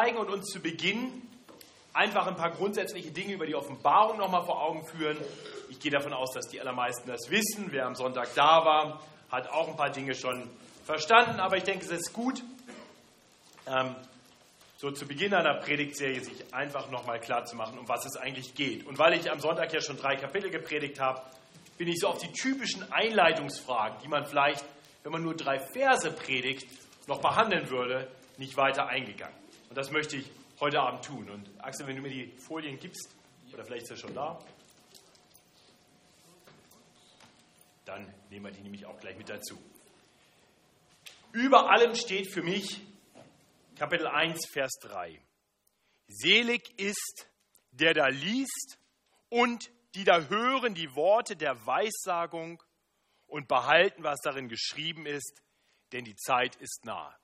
zeigen und uns zu Beginn einfach ein paar grundsätzliche Dinge über die Offenbarung nochmal vor Augen führen. Ich gehe davon aus, dass die allermeisten das wissen. Wer am Sonntag da war, hat auch ein paar Dinge schon verstanden. Aber ich denke, es ist gut, ähm, so zu Beginn einer Predigtserie sich einfach nochmal klar zu machen, um was es eigentlich geht. Und weil ich am Sonntag ja schon drei Kapitel gepredigt habe, bin ich so auf die typischen Einleitungsfragen, die man vielleicht, wenn man nur drei Verse predigt, noch behandeln würde, nicht weiter eingegangen. Und das möchte ich heute Abend tun. Und Axel, wenn du mir die Folien gibst, oder vielleicht ist er schon da, dann nehmen wir die nämlich auch gleich mit dazu. Über allem steht für mich Kapitel 1, Vers 3. Selig ist, der da liest und die da hören die Worte der Weissagung und behalten, was darin geschrieben ist, denn die Zeit ist nahe.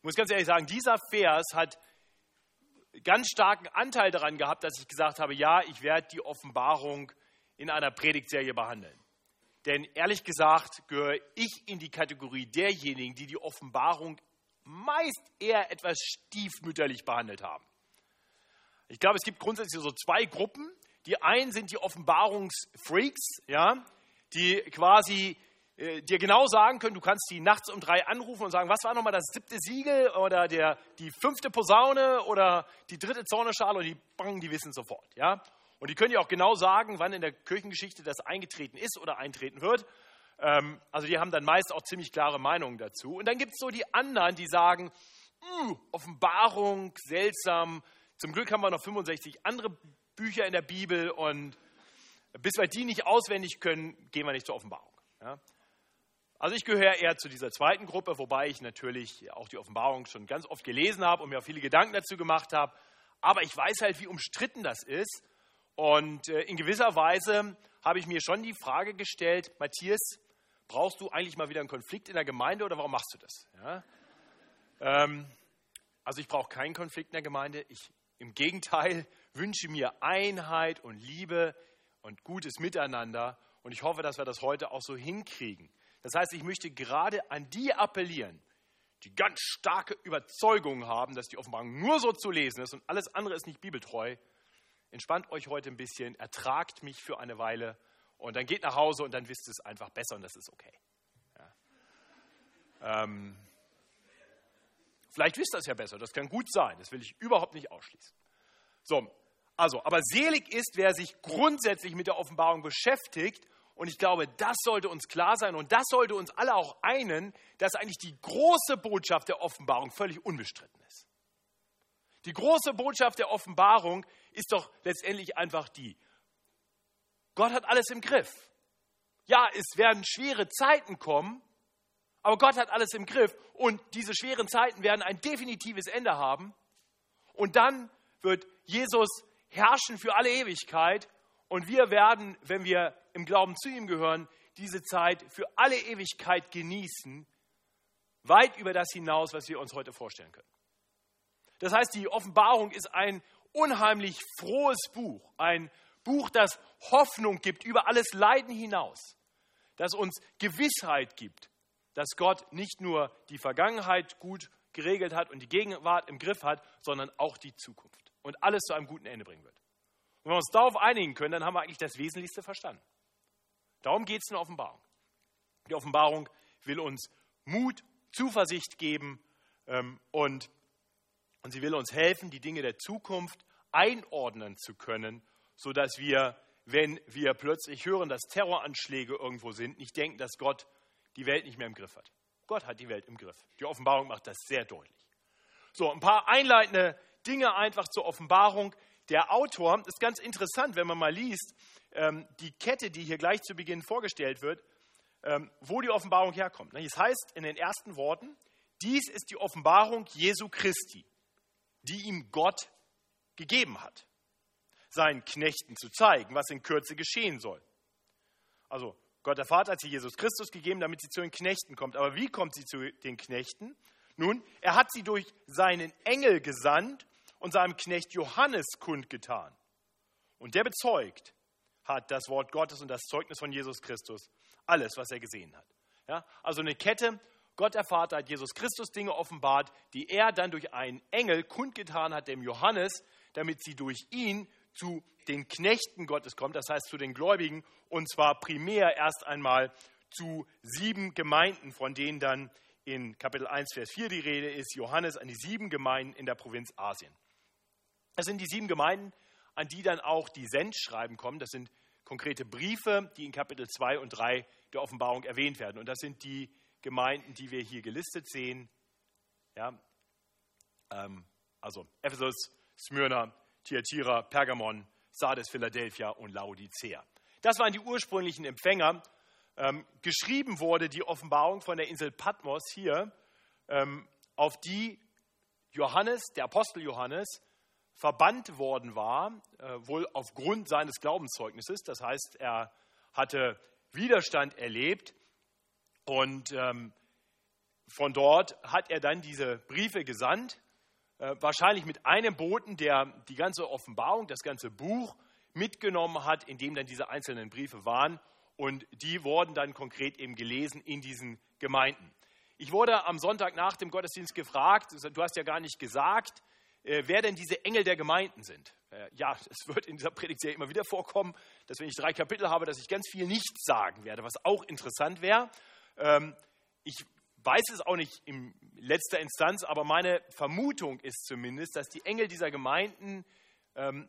Ich muss ganz ehrlich sagen, dieser Vers hat ganz starken Anteil daran gehabt, dass ich gesagt habe, ja, ich werde die Offenbarung in einer Predigtserie behandeln. Denn ehrlich gesagt gehöre ich in die Kategorie derjenigen, die die Offenbarung meist eher etwas stiefmütterlich behandelt haben. Ich glaube, es gibt grundsätzlich so zwei Gruppen. Die einen sind die Offenbarungsfreaks, ja, die quasi äh, dir genau sagen können, du kannst die nachts um drei anrufen und sagen, was war nochmal das siebte Siegel oder der, die fünfte Posaune oder die dritte Zorneschale und die, bang, die wissen sofort. Ja? Und die können dir auch genau sagen, wann in der Kirchengeschichte das eingetreten ist oder eintreten wird. Ähm, also die haben dann meist auch ziemlich klare Meinungen dazu. Und dann gibt es so die anderen, die sagen, hm, Offenbarung, seltsam. Zum Glück haben wir noch 65 andere Bücher in der Bibel und bis wir die nicht auswendig können, gehen wir nicht zur Offenbarung. Ja? Also ich gehöre eher zu dieser zweiten Gruppe, wobei ich natürlich auch die Offenbarung schon ganz oft gelesen habe und mir auch viele Gedanken dazu gemacht habe. Aber ich weiß halt, wie umstritten das ist. Und äh, in gewisser Weise habe ich mir schon die Frage gestellt, Matthias, brauchst du eigentlich mal wieder einen Konflikt in der Gemeinde oder warum machst du das? Ja? Ähm, also ich brauche keinen Konflikt in der Gemeinde. Ich im Gegenteil wünsche mir Einheit und Liebe und gutes Miteinander. Und ich hoffe, dass wir das heute auch so hinkriegen. Das heißt, ich möchte gerade an die appellieren, die ganz starke Überzeugung haben, dass die Offenbarung nur so zu lesen ist und alles andere ist nicht bibeltreu. Entspannt euch heute ein bisschen, ertragt mich für eine Weile und dann geht nach Hause und dann wisst ihr es einfach besser und das ist okay. Ja. Ähm, vielleicht wisst ihr es ja besser, das kann gut sein, das will ich überhaupt nicht ausschließen. So, also, aber selig ist, wer sich grundsätzlich mit der Offenbarung beschäftigt und ich glaube, das sollte uns klar sein und das sollte uns alle auch einen, dass eigentlich die große Botschaft der Offenbarung völlig unbestritten ist. Die große Botschaft der Offenbarung ist doch letztendlich einfach die. Gott hat alles im Griff. Ja, es werden schwere Zeiten kommen, aber Gott hat alles im Griff und diese schweren Zeiten werden ein definitives Ende haben. Und dann wird Jesus herrschen für alle Ewigkeit und wir werden, wenn wir im Glauben zu ihm gehören, diese Zeit für alle Ewigkeit genießen, weit über das hinaus, was wir uns heute vorstellen können. Das heißt, die Offenbarung ist ein unheimlich frohes Buch, ein Buch, das Hoffnung gibt über alles Leiden hinaus, das uns Gewissheit gibt, dass Gott nicht nur die Vergangenheit gut geregelt hat und die Gegenwart im Griff hat, sondern auch die Zukunft und alles zu einem guten Ende bringen wird. Und wenn wir uns darauf einigen können, dann haben wir eigentlich das Wesentlichste verstanden. Darum geht es in der Offenbarung. Die Offenbarung will uns Mut, Zuversicht geben ähm, und, und sie will uns helfen, die Dinge der Zukunft einordnen zu können, sodass wir, wenn wir plötzlich hören, dass Terroranschläge irgendwo sind, nicht denken, dass Gott die Welt nicht mehr im Griff hat. Gott hat die Welt im Griff. Die Offenbarung macht das sehr deutlich. So, ein paar einleitende Dinge einfach zur Offenbarung. Der Autor ist ganz interessant, wenn man mal liest, ähm, die Kette, die hier gleich zu Beginn vorgestellt wird, ähm, wo die Offenbarung herkommt. Es heißt in den ersten Worten, dies ist die Offenbarung Jesu Christi, die ihm Gott gegeben hat, seinen Knechten zu zeigen, was in Kürze geschehen soll. Also Gott der Vater hat sie Jesus Christus gegeben, damit sie zu den Knechten kommt. Aber wie kommt sie zu den Knechten? Nun, er hat sie durch seinen Engel gesandt und seinem Knecht Johannes kundgetan. Und der bezeugt, hat das Wort Gottes und das Zeugnis von Jesus Christus, alles, was er gesehen hat. Ja? Also eine Kette, Gott der Vater hat Jesus Christus Dinge offenbart, die er dann durch einen Engel kundgetan hat, dem Johannes, damit sie durch ihn zu den Knechten Gottes kommt, das heißt zu den Gläubigen, und zwar primär erst einmal zu sieben Gemeinden, von denen dann in Kapitel 1, Vers 4 die Rede ist, Johannes an die sieben Gemeinden in der Provinz Asien. Das sind die sieben Gemeinden, an die dann auch die Sendschreiben kommen. Das sind konkrete Briefe, die in Kapitel 2 und 3 der Offenbarung erwähnt werden. Und das sind die Gemeinden, die wir hier gelistet sehen. Ja, ähm, also Ephesus, Smyrna, Thyatira, Pergamon, Sardes, Philadelphia und Laodicea. Das waren die ursprünglichen Empfänger. Ähm, geschrieben wurde die Offenbarung von der Insel Patmos hier, ähm, auf die Johannes, der Apostel Johannes, verbannt worden war, äh, wohl aufgrund seines Glaubenszeugnisses. Das heißt, er hatte Widerstand erlebt und ähm, von dort hat er dann diese Briefe gesandt, äh, wahrscheinlich mit einem Boten, der die ganze Offenbarung, das ganze Buch mitgenommen hat, in dem dann diese einzelnen Briefe waren. Und die wurden dann konkret eben gelesen in diesen Gemeinden. Ich wurde am Sonntag nach dem Gottesdienst gefragt, du hast ja gar nicht gesagt, wer denn diese Engel der Gemeinden sind. Äh, ja, es wird in dieser Predigtserie immer wieder vorkommen, dass wenn ich drei Kapitel habe, dass ich ganz viel nicht sagen werde, was auch interessant wäre. Ähm, ich weiß es auch nicht in letzter Instanz, aber meine Vermutung ist zumindest, dass die Engel dieser Gemeinden ähm,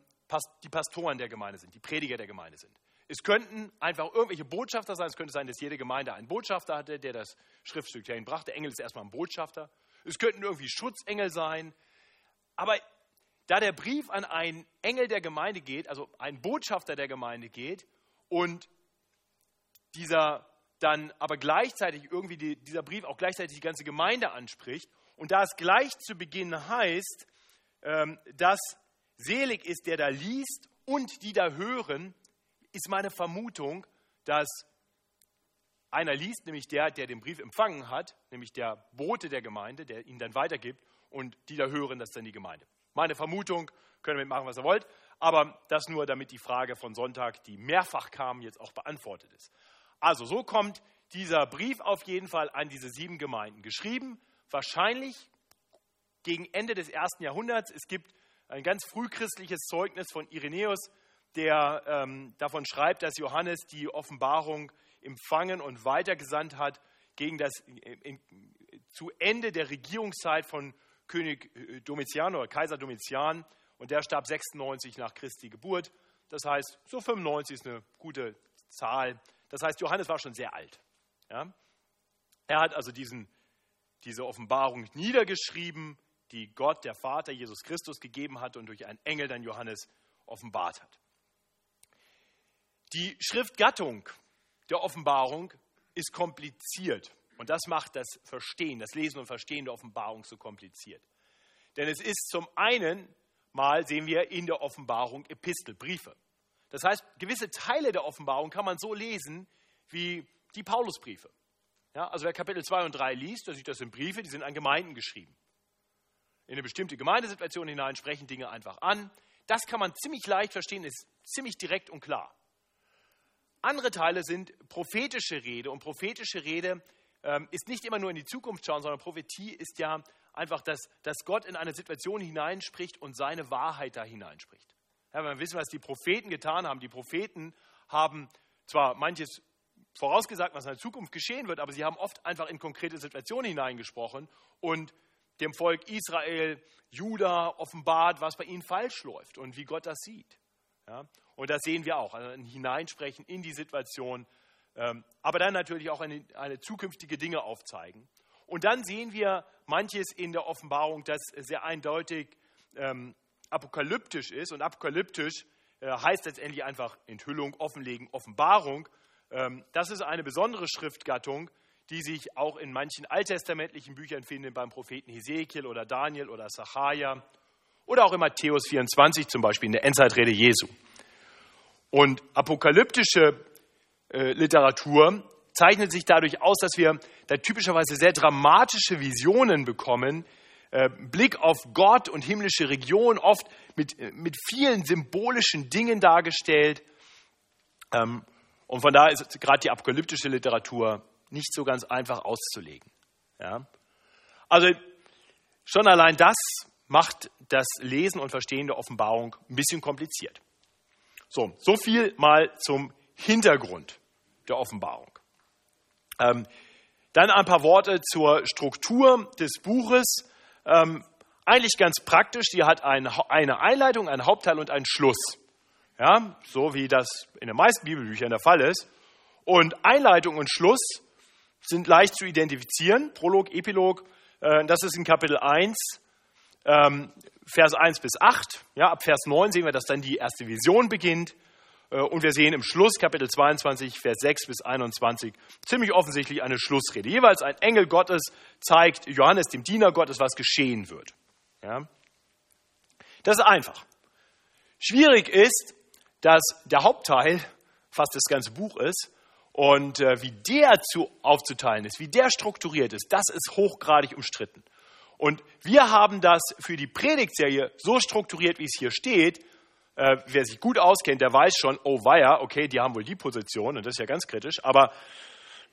die Pastoren der Gemeinde sind, die Prediger der Gemeinde sind. Es könnten einfach irgendwelche Botschafter sein. Es könnte sein, dass jede Gemeinde einen Botschafter hatte, der das Schriftstück dahin brachte. Engel ist erstmal ein Botschafter. Es könnten irgendwie Schutzengel sein. Aber da der Brief an einen Engel der Gemeinde geht, also einen Botschafter der Gemeinde geht und dieser dann aber gleichzeitig irgendwie die, dieser Brief auch gleichzeitig die ganze Gemeinde anspricht und da es gleich zu Beginn heißt, ähm, dass selig ist, der da liest und die da hören, ist meine Vermutung, dass einer liest, nämlich der, der den Brief empfangen hat, nämlich der Bote der Gemeinde, der ihn dann weitergibt, und die da hören, das ist dann die Gemeinde. Meine Vermutung, können wir machen, was ihr wollt, aber das nur, damit die Frage von Sonntag, die mehrfach kam, jetzt auch beantwortet ist. Also so kommt dieser Brief auf jeden Fall an diese sieben Gemeinden. Geschrieben, wahrscheinlich gegen Ende des ersten Jahrhunderts. Es gibt ein ganz frühchristliches Zeugnis von Irenäus, der ähm, davon schreibt, dass Johannes die Offenbarung empfangen und weitergesandt hat gegen das in, zu Ende der Regierungszeit von König äh, Domitian oder Kaiser Domitian und der starb 96 nach Christi Geburt. Das heißt, so 95 ist eine gute Zahl. Das heißt, Johannes war schon sehr alt. Ja? Er hat also diesen, diese Offenbarung niedergeschrieben, die Gott, der Vater, Jesus Christus gegeben hat und durch einen Engel dann Johannes offenbart hat. Die Schriftgattung der Offenbarung ist kompliziert und das macht das Verstehen, das Lesen und Verstehen der Offenbarung so kompliziert. Denn es ist zum einen mal, sehen wir in der Offenbarung Epistel, Briefe. Das heißt, gewisse Teile der Offenbarung kann man so lesen wie die Paulusbriefe. Ja, also wer Kapitel 2 und 3 liest, der sieht, das sind Briefe, die sind an Gemeinden geschrieben in eine bestimmte Gemeindesituation hinein, sprechen Dinge einfach an. Das kann man ziemlich leicht verstehen, ist ziemlich direkt und klar. Andere Teile sind prophetische Rede und prophetische Rede ähm, ist nicht immer nur in die Zukunft schauen, sondern Prophetie ist ja einfach, dass, dass Gott in eine Situation hineinspricht und seine Wahrheit da hineinspricht. Ja, wir wissen, was die Propheten getan haben, die Propheten haben zwar manches vorausgesagt, was in der Zukunft geschehen wird, aber sie haben oft einfach in konkrete Situationen hineingesprochen und dem Volk Israel, Juda offenbart, was bei ihnen falsch läuft und wie Gott das sieht. Ja? Und das sehen wir auch, also ein Hineinsprechen in die Situation, aber dann natürlich auch eine, eine, zukünftige Dinge aufzeigen. Und dann sehen wir manches in der Offenbarung, das sehr eindeutig ähm, apokalyptisch ist. Und apokalyptisch äh, heißt letztendlich einfach Enthüllung, Offenlegen, Offenbarung. Ähm, das ist eine besondere Schriftgattung, die sich auch in manchen alttestamentlichen Büchern finden, beim Propheten Hesekiel oder Daniel oder Sacharja oder auch in Matthäus 24 zum Beispiel in der Endzeitrede Jesu. Und apokalyptische äh, Literatur zeichnet sich dadurch aus, dass wir da typischerweise sehr dramatische Visionen bekommen, äh, Blick auf Gott und himmlische Region, oft mit, äh, mit vielen symbolischen Dingen dargestellt. Ähm, und von daher ist gerade die apokalyptische Literatur nicht so ganz einfach auszulegen. Ja? Also schon allein das macht das Lesen und Verstehen der Offenbarung ein bisschen kompliziert. So, so viel mal zum Hintergrund der Offenbarung. Ähm, dann ein paar Worte zur Struktur des Buches. Ähm, eigentlich ganz praktisch, die hat ein, eine Einleitung, einen Hauptteil und einen Schluss. Ja, so wie das in den meisten Bibelbüchern der Fall ist. Und Einleitung und Schluss sind leicht zu identifizieren. Prolog, Epilog, äh, das ist in Kapitel 1, ähm, Vers 1 bis 8. Ja, ab Vers 9 sehen wir, dass dann die erste Vision beginnt. Äh, und wir sehen im Schluss, Kapitel 22, Vers 6 bis 21, ziemlich offensichtlich eine Schlussrede. Jeweils ein Engel Gottes zeigt Johannes, dem Diener Gottes, was geschehen wird. Ja? Das ist einfach. Schwierig ist, dass der Hauptteil fast das ganze Buch ist und äh, wie der zu, aufzuteilen ist, wie der strukturiert ist, das ist hochgradig umstritten. Und wir haben das für die Predigtserie so strukturiert, wie es hier steht, äh, wer sich gut auskennt, der weiß schon, oh weia, okay, die haben wohl die Position und das ist ja ganz kritisch. Aber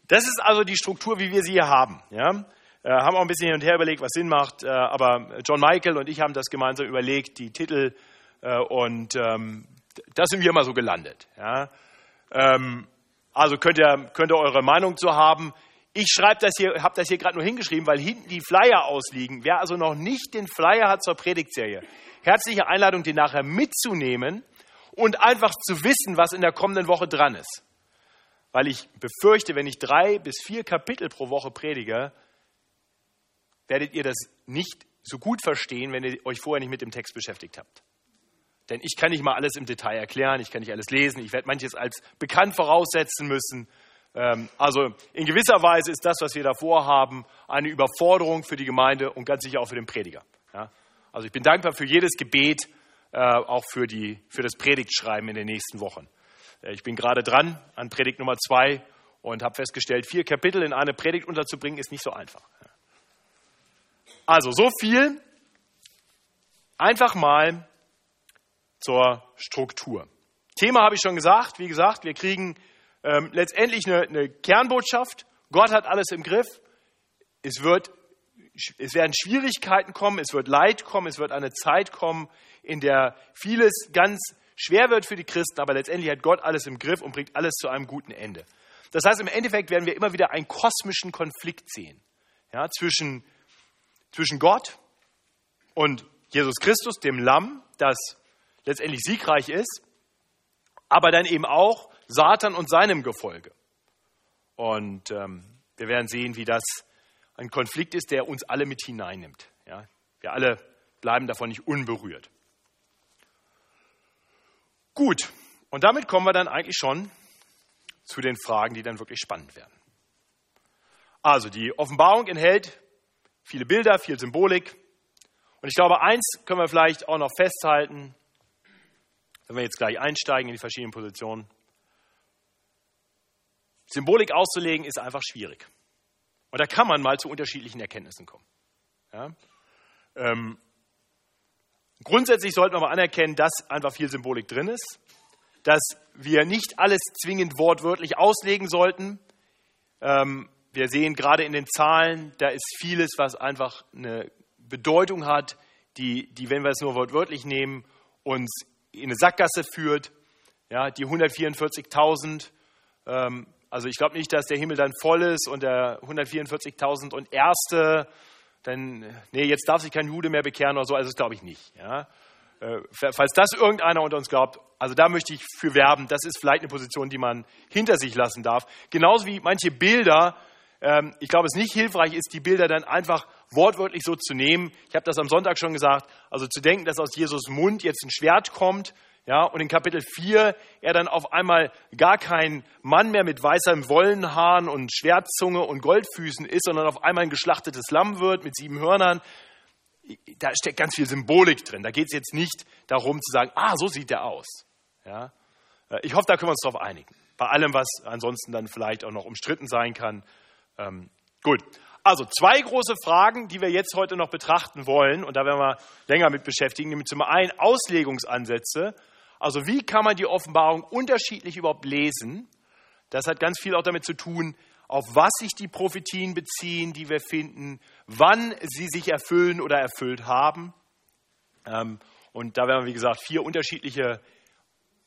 das ist also die Struktur, wie wir sie hier haben. Ja? Äh, haben auch ein bisschen hin und her überlegt, was Sinn macht. Äh, aber John Michael und ich haben das gemeinsam überlegt, die Titel. Äh, und ähm, da sind wir immer so gelandet. Ja? Ähm, also könnt ihr, könnt ihr eure Meinung zu haben. Ich schreibe das hier, habe das hier gerade nur hingeschrieben, weil hinten die Flyer ausliegen. Wer also noch nicht den Flyer hat zur Predigtserie, herzliche Einladung, den nachher mitzunehmen und einfach zu wissen, was in der kommenden Woche dran ist. Weil ich befürchte, wenn ich drei bis vier Kapitel pro Woche predige, werdet ihr das nicht so gut verstehen, wenn ihr euch vorher nicht mit dem Text beschäftigt habt. Denn ich kann nicht mal alles im Detail erklären, ich kann nicht alles lesen, ich werde manches als bekannt voraussetzen müssen. Ähm, also in gewisser Weise ist das, was wir davor haben, eine Überforderung für die Gemeinde und ganz sicher auch für den Prediger. Also ich bin dankbar für jedes Gebet, äh, auch für, die, für das Predigtschreiben in den nächsten Wochen. Äh, ich bin gerade dran an Predigt Nummer zwei und habe festgestellt, vier Kapitel in eine Predigt unterzubringen, ist nicht so einfach. Also so viel einfach mal zur Struktur. Thema habe ich schon gesagt. Wie gesagt, wir kriegen ähm, letztendlich eine, eine Kernbotschaft. Gott hat alles im Griff. Es wird es werden Schwierigkeiten kommen, es wird Leid kommen, es wird eine Zeit kommen, in der vieles ganz schwer wird für die Christen, aber letztendlich hat Gott alles im Griff und bringt alles zu einem guten Ende. Das heißt, im Endeffekt werden wir immer wieder einen kosmischen Konflikt sehen ja, zwischen, zwischen Gott und Jesus Christus, dem Lamm, das letztendlich siegreich ist, aber dann eben auch Satan und seinem Gefolge. Und ähm, wir werden sehen, wie das ein Konflikt ist, der uns alle mit hineinnimmt. Ja? Wir alle bleiben davon nicht unberührt. Gut, und damit kommen wir dann eigentlich schon zu den Fragen, die dann wirklich spannend werden. Also die Offenbarung enthält viele Bilder, viel Symbolik. Und ich glaube, eins können wir vielleicht auch noch festhalten, wenn wir jetzt gleich einsteigen in die verschiedenen Positionen. Symbolik auszulegen ist einfach schwierig. Und da kann man mal zu unterschiedlichen Erkenntnissen kommen. Ja? Ähm, grundsätzlich sollten wir aber anerkennen, dass einfach viel Symbolik drin ist, dass wir nicht alles zwingend wortwörtlich auslegen sollten. Ähm, wir sehen gerade in den Zahlen, da ist vieles, was einfach eine Bedeutung hat, die, die wenn wir es nur wortwörtlich nehmen, uns in eine Sackgasse führt. Ja, die 144.000 ähm, also ich glaube nicht, dass der Himmel dann voll ist und der 144.000 und Erste, dann, nee, jetzt darf sich kein Jude mehr bekehren oder so, also das glaube ich nicht. Ja. Äh, falls das irgendeiner unter uns glaubt, also da möchte ich für werben, das ist vielleicht eine Position, die man hinter sich lassen darf. Genauso wie manche Bilder, ähm, ich glaube, es nicht hilfreich ist, die Bilder dann einfach wortwörtlich so zu nehmen. Ich habe das am Sonntag schon gesagt, also zu denken, dass aus Jesus Mund jetzt ein Schwert kommt, ja, und in Kapitel 4 er dann auf einmal gar kein Mann mehr mit weißem Wollenhaaren und Schwertzunge und Goldfüßen ist, sondern auf einmal ein geschlachtetes Lamm wird mit sieben Hörnern. Da steckt ganz viel Symbolik drin. Da geht es jetzt nicht darum zu sagen, ah, so sieht er aus. Ja? Äh, ich hoffe, da können wir uns darauf einigen. Bei allem, was ansonsten dann vielleicht auch noch umstritten sein kann. Ähm, gut. Also zwei große Fragen, die wir jetzt heute noch betrachten wollen, und da werden wir länger mit beschäftigen, nämlich zum einen Auslegungsansätze also wie kann man die Offenbarung unterschiedlich überhaupt lesen? Das hat ganz viel auch damit zu tun, auf was sich die Prophetien beziehen, die wir finden, wann sie sich erfüllen oder erfüllt haben. Ähm, und da werden wir, wie gesagt, vier unterschiedliche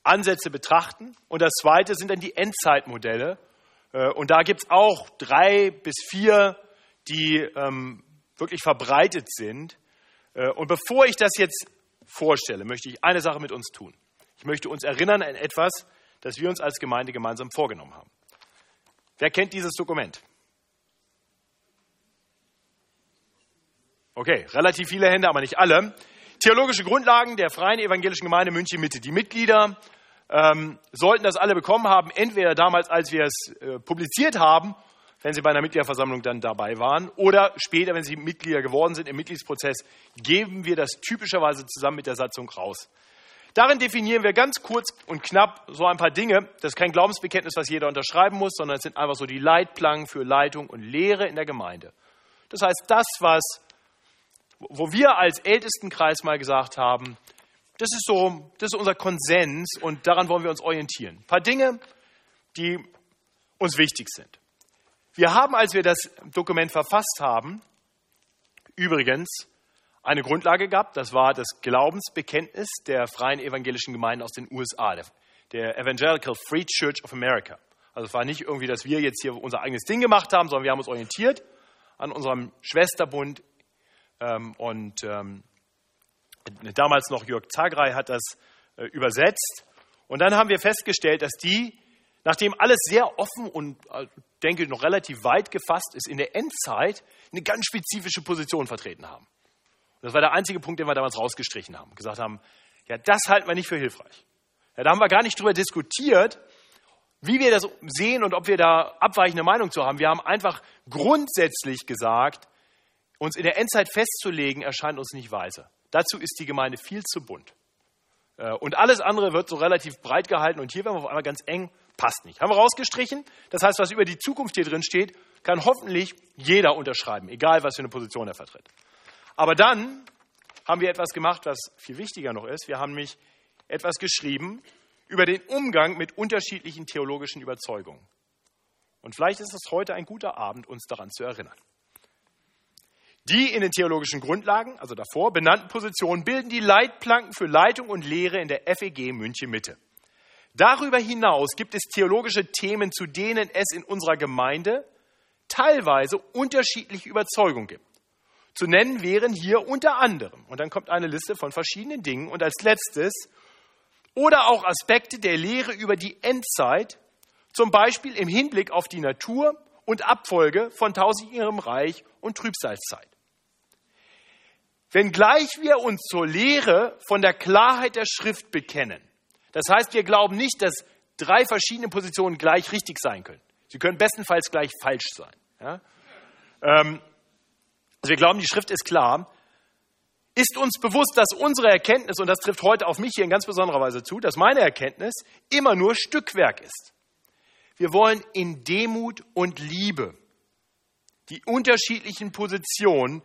Ansätze betrachten. Und das zweite sind dann die Endzeitmodelle. Äh, und da gibt es auch drei bis vier, die ähm, wirklich verbreitet sind. Äh, und bevor ich das jetzt vorstelle, möchte ich eine Sache mit uns tun. Ich möchte uns erinnern an etwas, das wir uns als Gemeinde gemeinsam vorgenommen haben. Wer kennt dieses Dokument? Okay, relativ viele Hände, aber nicht alle. Theologische Grundlagen der Freien Evangelischen Gemeinde München Mitte. Die Mitglieder ähm, sollten das alle bekommen haben, entweder damals, als wir es äh, publiziert haben, wenn sie bei einer Mitgliederversammlung dann dabei waren, oder später, wenn sie Mitglieder geworden sind im Mitgliedsprozess, geben wir das typischerweise zusammen mit der Satzung raus. Darin definieren wir ganz kurz und knapp so ein paar Dinge. Das ist kein Glaubensbekenntnis, was jeder unterschreiben muss, sondern es sind einfach so die Leitplanken für Leitung und Lehre in der Gemeinde. Das heißt, das, was, wo wir als Ältestenkreis mal gesagt haben, das ist so, das ist unser Konsens und daran wollen wir uns orientieren. Ein paar Dinge, die uns wichtig sind. Wir haben, als wir das Dokument verfasst haben, übrigens eine Grundlage gehabt. Das war das Glaubensbekenntnis der freien evangelischen Gemeinden aus den USA, der, Evangelical Free Church of America. Also es war nicht irgendwie, dass wir jetzt hier unser eigenes Ding gemacht haben, sondern wir haben uns orientiert an unserem Schwesterbund. Ähm, und ähm, damals noch Jörg Zagrei hat das äh, übersetzt. Und dann haben wir festgestellt, dass die, nachdem alles sehr offen und, äh, denke ich, noch relativ weit gefasst ist, in der Endzeit eine ganz spezifische Position vertreten haben. Das war der einzige Punkt, den wir damals rausgestrichen haben. Gesagt haben, ja, das halten wir nicht für hilfreich. Ja, da haben wir gar nicht drüber diskutiert, wie wir das sehen und ob wir da abweichende Meinung zu haben. Wir haben einfach grundsätzlich gesagt, uns in der Endzeit festzulegen, erscheint uns nicht weise. Dazu ist die Gemeinde viel zu bunt. Äh, und alles andere wird so relativ breit gehalten und hier werden wir auf einmal ganz eng, passt nicht. Haben wir rausgestrichen. Das heißt, was über die Zukunft hier drin steht, kann hoffentlich jeder unterschreiben, egal was für eine Position er vertritt. Aber dann haben wir etwas gemacht, was viel wichtiger noch ist. Wir haben nämlich etwas geschrieben über den Umgang mit unterschiedlichen theologischen Überzeugungen. Und vielleicht ist es heute ein guter Abend, uns daran zu erinnern. Die in den theologischen Grundlagen, also davor benannten Positionen, bilden die Leitplanken für Leitung und Lehre in der FEG München Mitte. Darüber hinaus gibt es theologische Themen, zu denen es in unserer Gemeinde teilweise unterschiedliche Überzeugungen gibt. Zu nennen wären hier unter anderem, und dann kommt eine Liste von verschiedenen Dingen, und als letztes, oder auch Aspekte der Lehre über die Endzeit, zum Beispiel im Hinblick auf die Natur und Abfolge von tausendjährigem Reich und Trübsalzeit. Wenngleich wir uns zur Lehre von der Klarheit der Schrift bekennen, das heißt, wir glauben nicht, dass drei verschiedene Positionen gleich richtig sein können. Sie können bestenfalls gleich falsch sein. Ja? Ähm, also wir glauben, die Schrift ist klar. Ist uns bewusst, dass unsere Erkenntnis, und das trifft heute auf mich hier in ganz besonderer Weise zu, dass meine Erkenntnis immer nur Stückwerk ist. Wir wollen in Demut und Liebe die unterschiedlichen Positionen,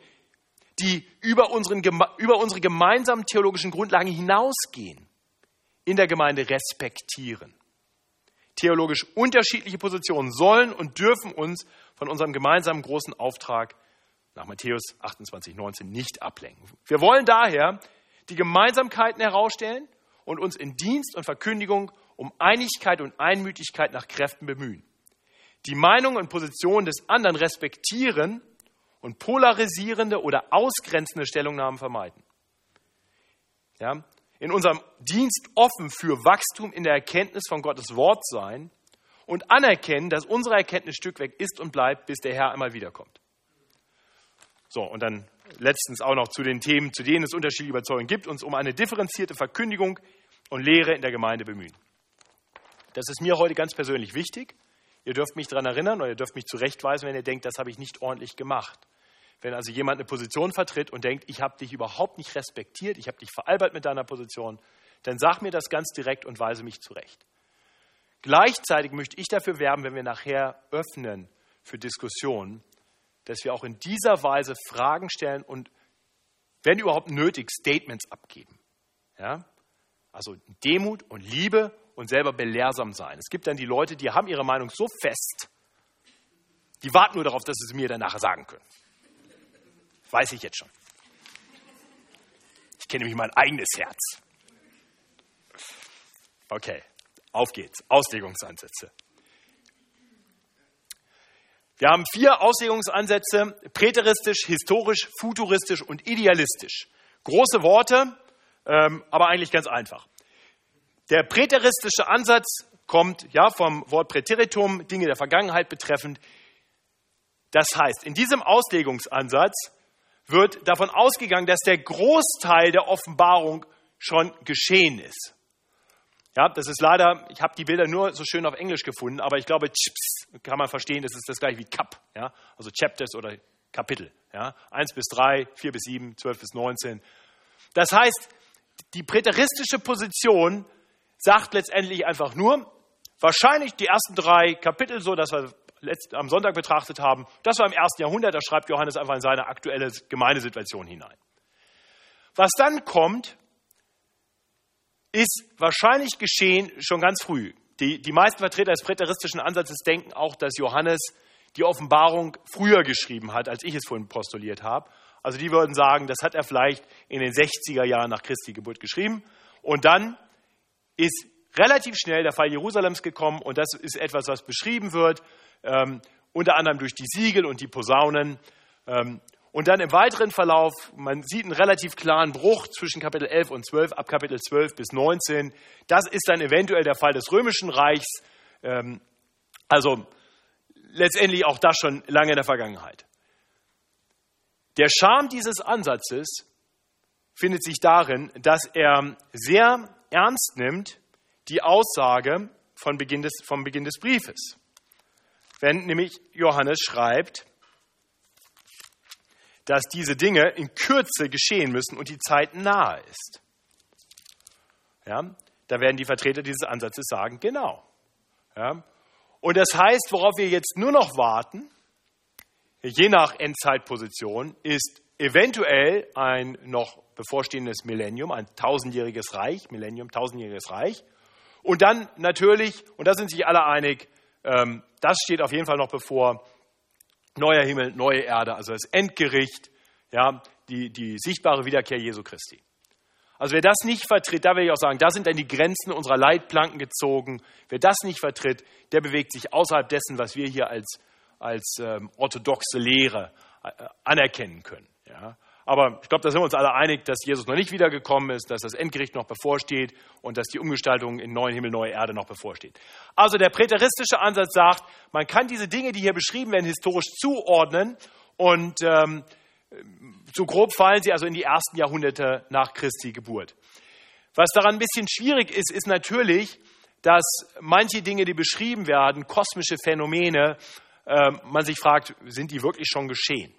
die über, unseren, über unsere gemeinsamen theologischen Grundlagen hinausgehen, in der Gemeinde respektieren. Theologisch unterschiedliche Positionen sollen und dürfen uns von unserem gemeinsamen großen Auftrag nach Matthäus 28, 19 nicht ablenken. Wir wollen daher die Gemeinsamkeiten herausstellen und uns in Dienst und Verkündigung um Einigkeit und Einmütigkeit nach Kräften bemühen. Die Meinung und Position des anderen respektieren und polarisierende oder ausgrenzende Stellungnahmen vermeiden. Ja, in unserem Dienst offen für Wachstum in der Erkenntnis von Gottes Wort sein und anerkennen, dass unsere Erkenntnis Stückwerk ist und bleibt, bis der Herr einmal wiederkommt. So, und dann letztens auch noch zu den Themen, zu denen es unterschiedliche Überzeugungen gibt, uns um eine differenzierte Verkündigung und Lehre in der Gemeinde bemühen. Das ist mir heute ganz persönlich wichtig. Ihr dürft mich daran erinnern oder ihr dürft mich zurechtweisen, wenn ihr denkt, das habe ich nicht ordentlich gemacht. Wenn also jemand eine Position vertritt und denkt, ich habe dich überhaupt nicht respektiert, ich habe dich veralbert mit deiner Position, dann sag mir das ganz direkt und weise mich zurecht. Gleichzeitig möchte ich dafür werben, wenn wir nachher öffnen für Diskussionen, dass wir auch in dieser Weise Fragen stellen und, wenn überhaupt nötig, Statements abgeben. Ja? Also Demut und Liebe und selber belehrsam sein. Es gibt dann die Leute, die haben ihre Meinung so fest, Die warten nur darauf, dass sie es mir dann nachher sagen können. Weiß ich jetzt schon. Ich kenne nämlich mein eigenes Herz. Okay, auf geht's. Auslegungsansätze. Wir haben vier Auslegungsansätze, präteristisch, historisch, futuristisch und idealistisch. Große Worte, ähm, aber eigentlich ganz einfach. Der präteristische Ansatz kommt ja vom Wort Präteritum, Dinge der Vergangenheit betreffend. Das heißt, in diesem Auslegungsansatz wird davon ausgegangen, dass der Großteil der Offenbarung schon geschehen ist. Ja, das ist leider, ich habe die Bilder nur so schön auf Englisch gefunden, aber ich glaube, Chips kann man verstehen, das ist das gleiche wie Cup, ja, also Chapters oder Kapitel, ja, 1 bis 3, 4 bis 7, 12 bis 19. Das heißt, die präteristische Position sagt letztendlich einfach nur, wahrscheinlich die ersten drei Kapitel, so dass wir am Sonntag betrachtet haben, das war im ersten Jahrhundert, da schreibt Johannes einfach in seine aktuelle Gemeindesituation hinein. Was dann kommt, ist wahrscheinlich geschehen schon ganz früh. Die, die meisten Vertreter des präteristischen Ansatzes denken auch, dass Johannes die Offenbarung früher geschrieben hat, als ich es vorhin postuliert habe. Also die würden sagen, das hat er vielleicht in den 60er Jahren nach Christi Geburt geschrieben. Und dann ist relativ schnell der Fall Jerusalems gekommen und das ist etwas, was beschrieben wird, ähm, unter anderem durch die Siegel und die Posaunen. Ähm, und dann im weiteren Verlauf, man sieht einen relativ klaren Bruch zwischen Kapitel 11 und 12, ab Kapitel 12 bis 19. Das ist dann eventuell der Fall des Römischen Reichs. Ähm, also letztendlich auch das schon lange in der Vergangenheit. Der Charme dieses Ansatzes findet sich darin, dass er sehr ernst nimmt die Aussage von Beginn des, vom Beginn des Briefes. Wenn nämlich Johannes schreibt, dass diese Dinge in Kürze geschehen müssen und die Zeit nahe ist. Ja, da werden die Vertreter dieses Ansatzes sagen, genau. Ja, und das heißt, worauf wir jetzt nur noch warten, je nach Endzeitposition, ist eventuell ein noch bevorstehendes Millennium, ein tausendjähriges Reich, Millennium, tausendjähriges Reich. Und dann natürlich, und da sind sich alle einig, ähm, das steht auf jeden Fall noch bevor, neuer Himmel, neue Erde, also das Endgericht, ja, die, die sichtbare Wiederkehr Jesu Christi. Also wer das nicht vertritt, da will ich auch sagen, da sind dann die Grenzen unserer Leitplanken gezogen. Wer das nicht vertritt, der bewegt sich außerhalb dessen, was wir hier als, als ähm, orthodoxe Lehre äh, anerkennen können. Ja. Aber ich glaube, da sind wir uns alle einig, dass Jesus noch nicht wiedergekommen ist, dass das Endgericht noch bevorsteht und dass die Umgestaltung in neuen Himmel, neue Erde noch bevorsteht. Also der präteristische Ansatz sagt, man kann diese Dinge, die hier beschrieben werden, historisch zuordnen und ähm, so grob fallen sie also in die ersten Jahrhunderte nach Christi Geburt. Was daran ein bisschen schwierig ist, ist natürlich, dass manche Dinge, die beschrieben werden, kosmische Phänomene, äh, man sich fragt, sind die wirklich schon geschehen?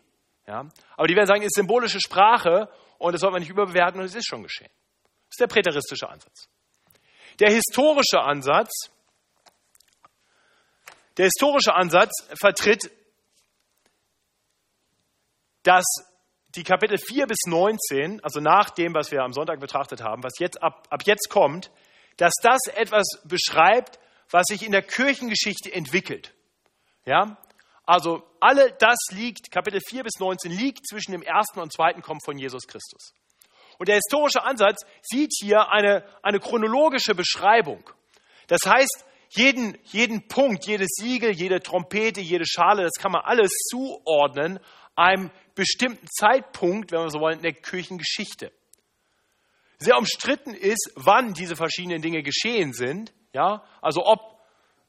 Ja? Aber die werden sagen, es ist symbolische Sprache und das soll man nicht überbewerten und es ist schon geschehen. Das ist der präteristische Ansatz. Der historische Ansatz, der historische Ansatz vertritt, dass die Kapitel 4 bis 19, also nach dem, was wir am Sonntag betrachtet haben, was jetzt ab, ab jetzt kommt, dass das etwas beschreibt, was sich in der Kirchengeschichte entwickelt. Ja? Also alle das liegt, Kapitel 4 bis 19 liegt zwischen dem ersten und zweiten Kommen von Jesus Christus. Und der historische Ansatz sieht hier eine, eine chronologische Beschreibung. Das heißt, jeden, jeden Punkt, jedes Siegel, jede Trompete, jede Schale, das kann man alles zuordnen einem bestimmten Zeitpunkt, wenn wir so wollen, in der Kirchengeschichte. Sehr umstritten ist, wann diese verschiedenen Dinge geschehen sind. Ja, also ob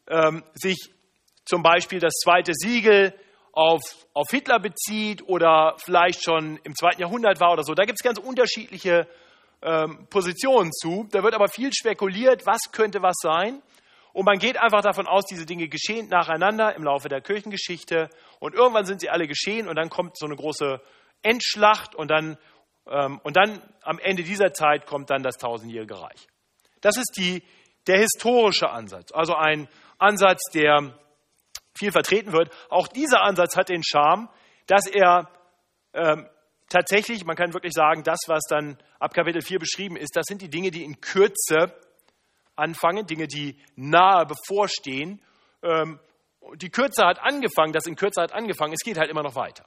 ähm, sich zum Beispiel das zweite Siegel auf, auf Hitler bezieht oder vielleicht schon im zweiten Jahrhundert war oder so. Da gibt es ganz unterschiedliche ähm, Positionen zu. Da wird aber viel spekuliert, was könnte was sein. Und man geht einfach davon aus, diese Dinge geschehen nacheinander im Laufe der Kirchengeschichte. Und irgendwann sind sie alle geschehen und dann kommt so eine große Endschlacht und dann, ähm, und dann am Ende dieser Zeit kommt dann das tausendjährige Reich. Das ist die, der historische Ansatz. Also ein Ansatz, der viel vertreten wird. Auch dieser Ansatz hat den Charme, dass er ähm, tatsächlich, man kann wirklich sagen, das, was dann ab Kapitel 4 beschrieben ist, das sind die Dinge, die in Kürze anfangen, Dinge, die nahe bevorstehen. Ähm, die Kürze hat angefangen, das in Kürze hat angefangen, es geht halt immer noch weiter.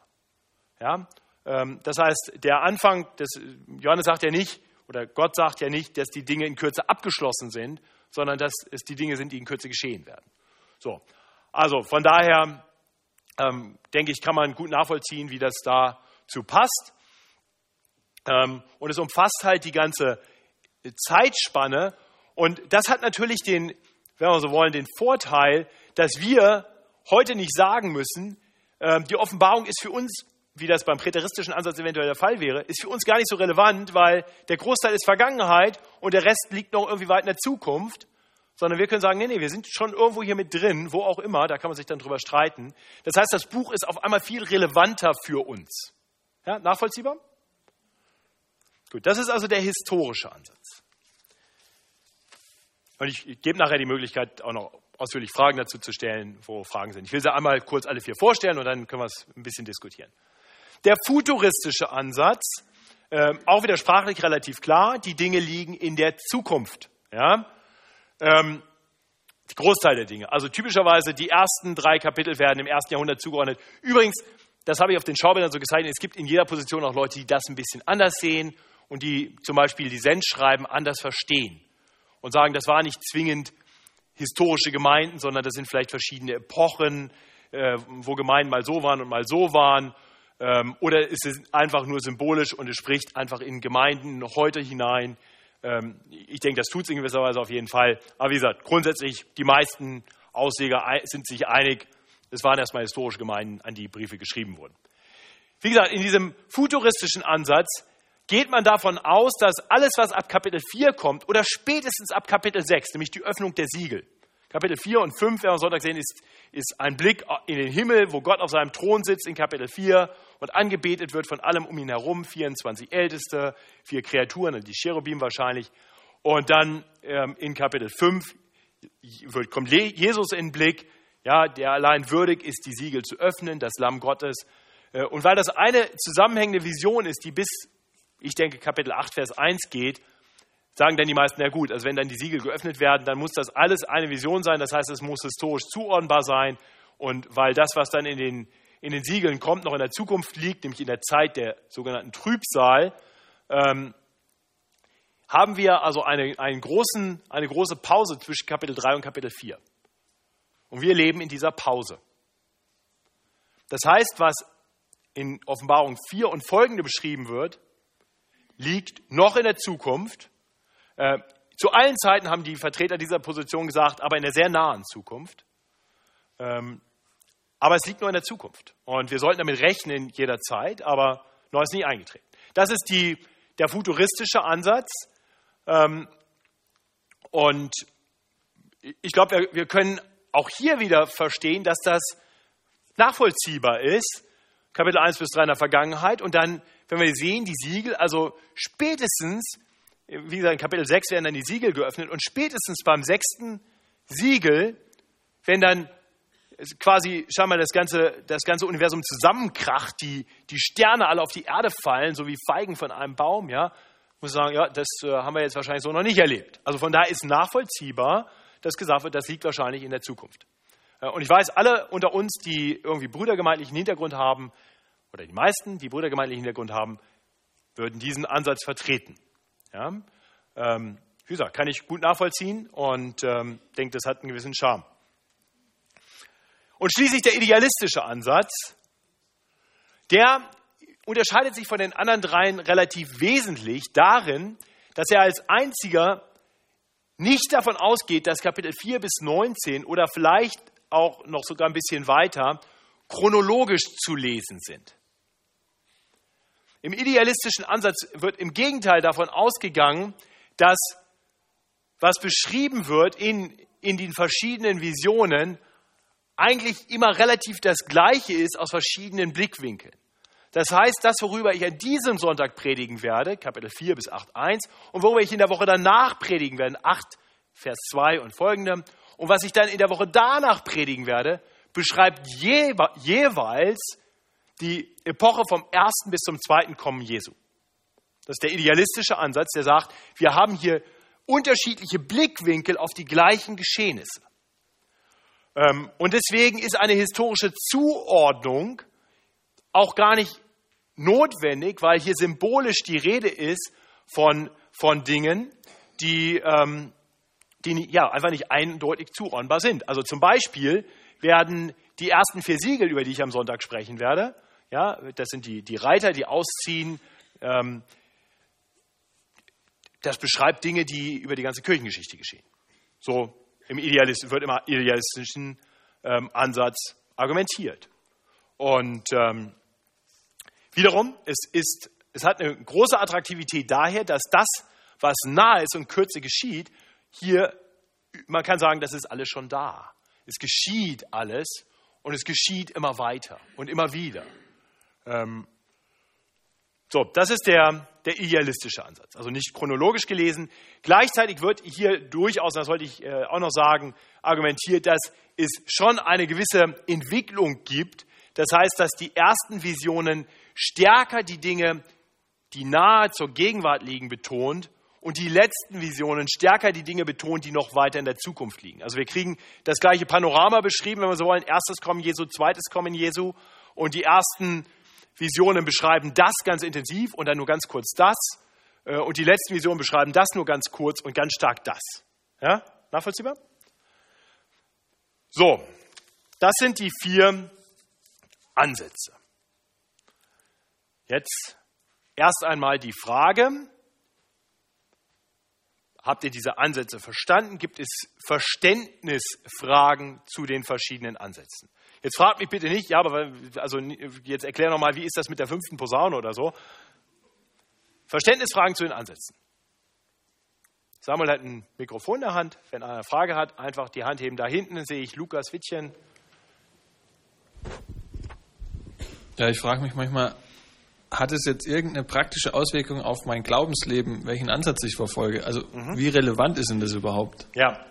Ja? Ähm, das heißt, der Anfang, des, Johannes sagt ja nicht, oder Gott sagt ja nicht, dass die Dinge in Kürze abgeschlossen sind, sondern dass es die Dinge sind, die in Kürze geschehen werden. So, also von daher ähm, denke ich, kann man gut nachvollziehen, wie das dazu passt. Ähm, und es umfasst halt die ganze Zeitspanne. Und das hat natürlich den, wenn wir so wollen, den Vorteil, dass wir heute nicht sagen müssen, ähm, die Offenbarung ist für uns, wie das beim präteristischen Ansatz eventuell der Fall wäre, ist für uns gar nicht so relevant, weil der Großteil ist Vergangenheit und der Rest liegt noch irgendwie weit in der Zukunft. Sondern wir können sagen, nee, nee, wir sind schon irgendwo hier mit drin, wo auch immer, da kann man sich dann drüber streiten. Das heißt, das Buch ist auf einmal viel relevanter für uns. Ja, nachvollziehbar? Gut, das ist also der historische Ansatz. Und ich, gebe nachher die Möglichkeit, auch noch ausführlich Fragen dazu zu stellen, wo Fragen sind. Ich will sie einmal kurz alle vier vorstellen und dann können wir es ein bisschen diskutieren. Der futuristische Ansatz, äh, auch wieder sprachlich relativ klar, die Dinge liegen in der Zukunft. Ja? Ähm, Großteil der Dinge. Also typischerweise die ersten drei Kapitel werden im ersten Jahrhundert zugeordnet. Übrigens, das habe ich auf den Schaubildern so gezeichnet, es gibt in jeder Position auch Leute, die das ein bisschen anders sehen und die zum Beispiel die Sendschreiben anders verstehen und sagen, das war nicht zwingend historische Gemeinden, sondern das sind vielleicht verschiedene Epochen, äh, wo Gemeinden mal so waren und mal so waren. Ähm, oder ist es einfach nur symbolisch und es spricht einfach in Gemeinden noch heute hinein. Ähm, ich denke, das tut es in gewisser Weise auf jeden Fall. Aber wie gesagt, grundsätzlich, die meisten Ausleger sind sich einig, es waren erstmal historische Gemeinden, an die Briefe geschrieben wurden. Wie gesagt, in diesem futuristischen Ansatz geht man davon aus, dass alles, was ab Kapitel 4 kommt oder spätestens ab Kapitel 6, nämlich die Öffnung der Siegel, Kapitel 4 und 5, werden wir Sonntag sehen, ist, ist ein Blick in den Himmel, wo Gott auf seinem Thron sitzt in Kapitel 4 und angebetet wird von allem um ihn herum, 24 Älteste, vier Kreaturen, die Cherubim wahrscheinlich. Und dann ähm, in Kapitel 5 wird, kommt Jesus in den Blick, ja, der allein würdig ist, die Siegel zu öffnen, das Lamm Gottes. Äh, und weil das eine zusammenhängende Vision ist, die bis ich denke, Kapitel 8, Vers 1 geht, sagen dann die meisten, na gut, also wenn dann die Siegel geöffnet werden, dann muss das alles eine Vision sein, das heißt, es muss historisch zuordnbar sein und weil das, was dann in den, in den Siegeln kommt, noch in der Zukunft liegt, nämlich in der Zeit der sogenannten Trübsal, ähm, haben wir also eine, einen großen, eine große Pause zwischen Kapitel 3 und Kapitel 4. Und wir leben in dieser Pause. Das heißt, was in Offenbarung 4 und folgende beschrieben wird, liegt noch in der Zukunft. Äh, zu allen Zeiten haben die Vertreter dieser Position gesagt, aber in der sehr nahen Zukunft. Ähm, aber es liegt nur in der Zukunft. Und wir sollten damit rechnen jederzeit, aber noch ist nie eingetreten. Das ist die, der futuristische Ansatz. Ähm, und ich glaube, wir, wir können auch hier wieder verstehen, dass das nachvollziehbar ist. Kapitel 1 bis 3 in der Vergangenheit und dann wenn wir sehen, die Siegel, also spätestens, wie gesagt, in Kapitel 6 werden dann die Siegel geöffnet und spätestens beim sechsten Siegel, wenn dann quasi, schau mal, das ganze, das ganze Universum zusammenkracht, die, die Sterne alle auf die Erde fallen, so wie Feigen von einem Baum, ja, muss sagen, ja, das äh, haben wir jetzt wahrscheinlich so noch nicht erlebt. Also von daher ist nachvollziehbar, dass gesagt wird, das liegt wahrscheinlich in der Zukunft. Äh, und ich weiß, alle unter uns, die irgendwie brüdergemeindlichen Hintergrund haben, oder die meisten, die brüdergemeindlichen Hintergrund haben, würden diesen Ansatz vertreten. Ja? Ähm, wie gesagt, kann ich gut nachvollziehen und ähm, denke, das hat einen gewissen Charme. Und schließlich der idealistische Ansatz, der unterscheidet sich von den anderen dreien relativ wesentlich darin, dass er als einziger nicht davon ausgeht, dass Kapitel 4 bis 19 oder vielleicht auch noch sogar ein bisschen weiter chronologisch zu lesen sind. Im idealistischen Ansatz wird im Gegenteil davon ausgegangen, dass was beschrieben wird in, in den verschiedenen Visionen eigentlich immer relativ das Gleiche ist aus verschiedenen Blickwinkeln. Das heißt, das, worüber ich an diesem Sonntag predigen werde, Kapitel 4 bis 8.1, und worüber ich in der Woche danach predigen werde, 8, Vers 2 und folgende, und was ich dann in der Woche danach predigen werde, beschreibt jeweils die Epoche vom ersten bis zum zweiten Kommen Jesu. Das ist der idealistische Ansatz, der sagt, wir haben hier unterschiedliche Blickwinkel auf die gleichen Geschehnisse. Ähm, und deswegen ist eine historische Zuordnung auch gar nicht notwendig, weil hier symbolisch die Rede ist von, von Dingen, die, ähm, die ja, einfach nicht eindeutig zuordnbar sind. Also zum Beispiel werden die ersten vier Siegel, über die ich am Sonntag sprechen werde, ja, das sind die, die Reiter, die ausziehen, ähm, das beschreibt Dinge, die über die ganze Kirchengeschichte geschehen. So im Idealist, wird immer idealistischen ähm, Ansatz argumentiert. Und ähm, wiederum, es, ist, es hat eine große Attraktivität daher, dass das, was nahe ist und kürze geschieht, hier, man kann sagen, das ist alles schon da. Es geschieht alles und es geschieht immer weiter und immer wieder. Ähm, so, das ist der, der idealistische Ansatz, also nicht chronologisch gelesen. Gleichzeitig wird hier durchaus, das wollte ich äh, auch noch sagen, argumentiert, dass es schon eine gewisse Entwicklung gibt. Das heißt, dass die ersten Visionen stärker die Dinge, die nahe zur Gegenwart liegen, betont und die letzten Visionen stärker die Dinge betont, die noch weiter in der Zukunft liegen. Also wir kriegen das gleiche Panorama beschrieben, wenn wir so wollen, erstes Kommen Jesu, zweites Kommen Jesu und die ersten Visionen beschreiben das ganz intensiv und dann nur ganz kurz das. Äh, und die letzten Visionen beschreiben das nur ganz kurz und ganz stark das. Ja? Nachvollziehbar? So, das sind die vier Ansätze. Jetzt erst einmal die Frage, habt ihr diese Ansätze verstanden? Gibt es Verständnisfragen zu den verschiedenen Ansätzen? Jetzt fragt mich bitte nicht, ja, aber also jetzt erklär noch mal, wie ist das mit der fünften Posaune oder so? Verständnisfragen zu den Ansätzen. Samuel hat ein Mikrofon in der Hand. Wenn einer eine Frage hat, einfach die Hand heben. Da hinten sehe ich Lukas Wittchen. Ja, ich frage mich manchmal, hat es jetzt irgendeine praktische Auswirkung auf mein Glaubensleben, welchen Ansatz ich verfolge? Also mhm. wie relevant ist denn das überhaupt? Ja,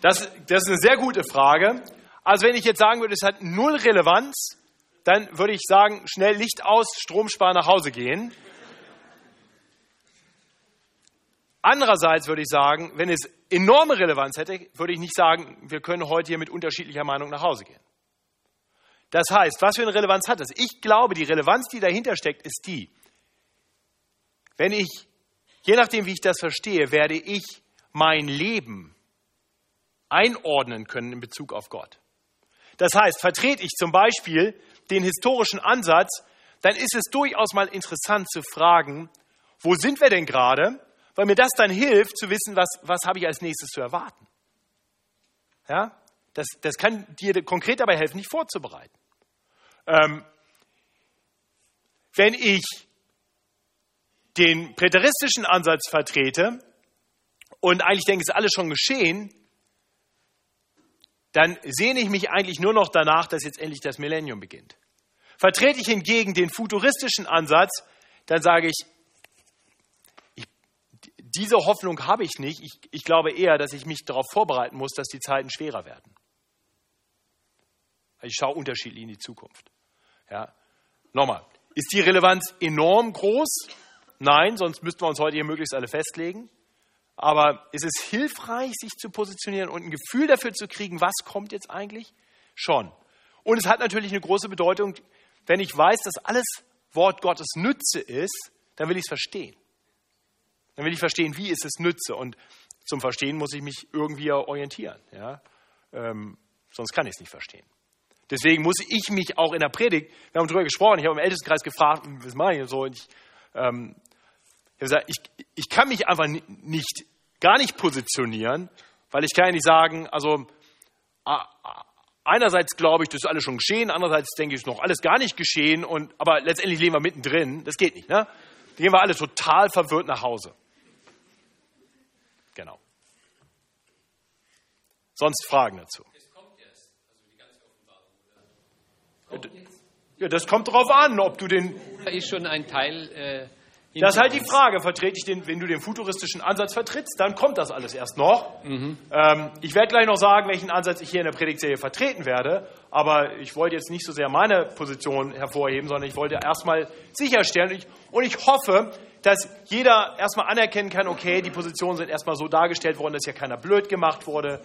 das, das ist eine sehr gute Frage. Also wenn ich jetzt sagen würde, es hat null Relevanz, dann würde ich sagen, schnell Licht aus, Strom sparen, nach Hause gehen. Andererseits würde ich sagen, wenn es enorme Relevanz hätte, würde ich nicht sagen, wir können heute hier mit unterschiedlicher Meinung nach Hause gehen. Das heißt, was für eine Relevanz hat es? Ich glaube, die Relevanz, die dahinter steckt, ist die, wenn ich, je nachdem, wie ich das verstehe, werde ich mein Leben einordnen können in Bezug auf Gott. Das heißt, vertrete ich zum Beispiel den historischen Ansatz, dann ist es durchaus mal interessant zu fragen, wo sind wir denn gerade? Weil mir das dann hilft zu wissen, was, was habe ich als nächstes zu erwarten. Ja? Das, das kann dir konkret dabei helfen, dich vorzubereiten. Ähm, wenn ich den präteristischen Ansatz vertrete und eigentlich denke, es ist alles schon geschehen, dann sehne ich mich eigentlich nur noch danach, dass jetzt endlich das Millennium beginnt. Vertrete ich hingegen den futuristischen Ansatz, dann sage ich, ich diese Hoffnung habe ich nicht. Ich, ich glaube eher, dass ich mich darauf vorbereiten muss, dass die Zeiten schwerer werden. Ich schaue unterschiedlich in die Zukunft. Ja. Nochmal, ist die Relevanz enorm groß? Nein, sonst müssten wir uns heute hier möglichst alle festlegen. Aber ist es hilfreich, sich zu positionieren und ein Gefühl dafür zu kriegen, was kommt jetzt eigentlich? Schon. Und es hat natürlich eine große Bedeutung, wenn ich weiß, dass alles Wort Gottes Nütze ist, dann will ich es verstehen. Dann will ich verstehen, wie ist es Nütze. Und zum Verstehen muss ich mich irgendwie orientieren. Ja? Ähm, sonst kann ich es nicht verstehen. Deswegen muss ich mich auch in der Predigt, wir haben darüber gesprochen, ich habe im Ältestenkreis gefragt, was mache ich so, und ich ähm, ich habe gesagt, ich, ich kann mich einfach nicht, gar nicht positionieren, weil ich kann ja nicht sagen, also einerseits glaube ich, das ist alles schon geschehen, andererseits denke ich, es ist noch alles gar nicht geschehen, und, aber letztendlich leben wir mittendrin. Das geht nicht. Ne? Da gehen wir alle total verwirrt nach Hause. Genau. Sonst Fragen dazu? Es kommt erst, also die ganze Offenbarung. Ja, das kommt darauf an, ob du den. Ist schon ein Teil äh, das ist halt die Frage, vertrete ich den, wenn du den futuristischen Ansatz vertrittst, dann kommt das alles erst noch. Mhm. Ähm, ich werde gleich noch sagen, welchen Ansatz ich hier in der Predigtserie vertreten werde, aber ich wollte jetzt nicht so sehr meine Position hervorheben, sondern ich wollte erstmal sicherstellen und ich, und ich hoffe, dass jeder erstmal anerkennen kann, okay, die Positionen sind erstmal so dargestellt worden, dass hier keiner blöd gemacht wurde.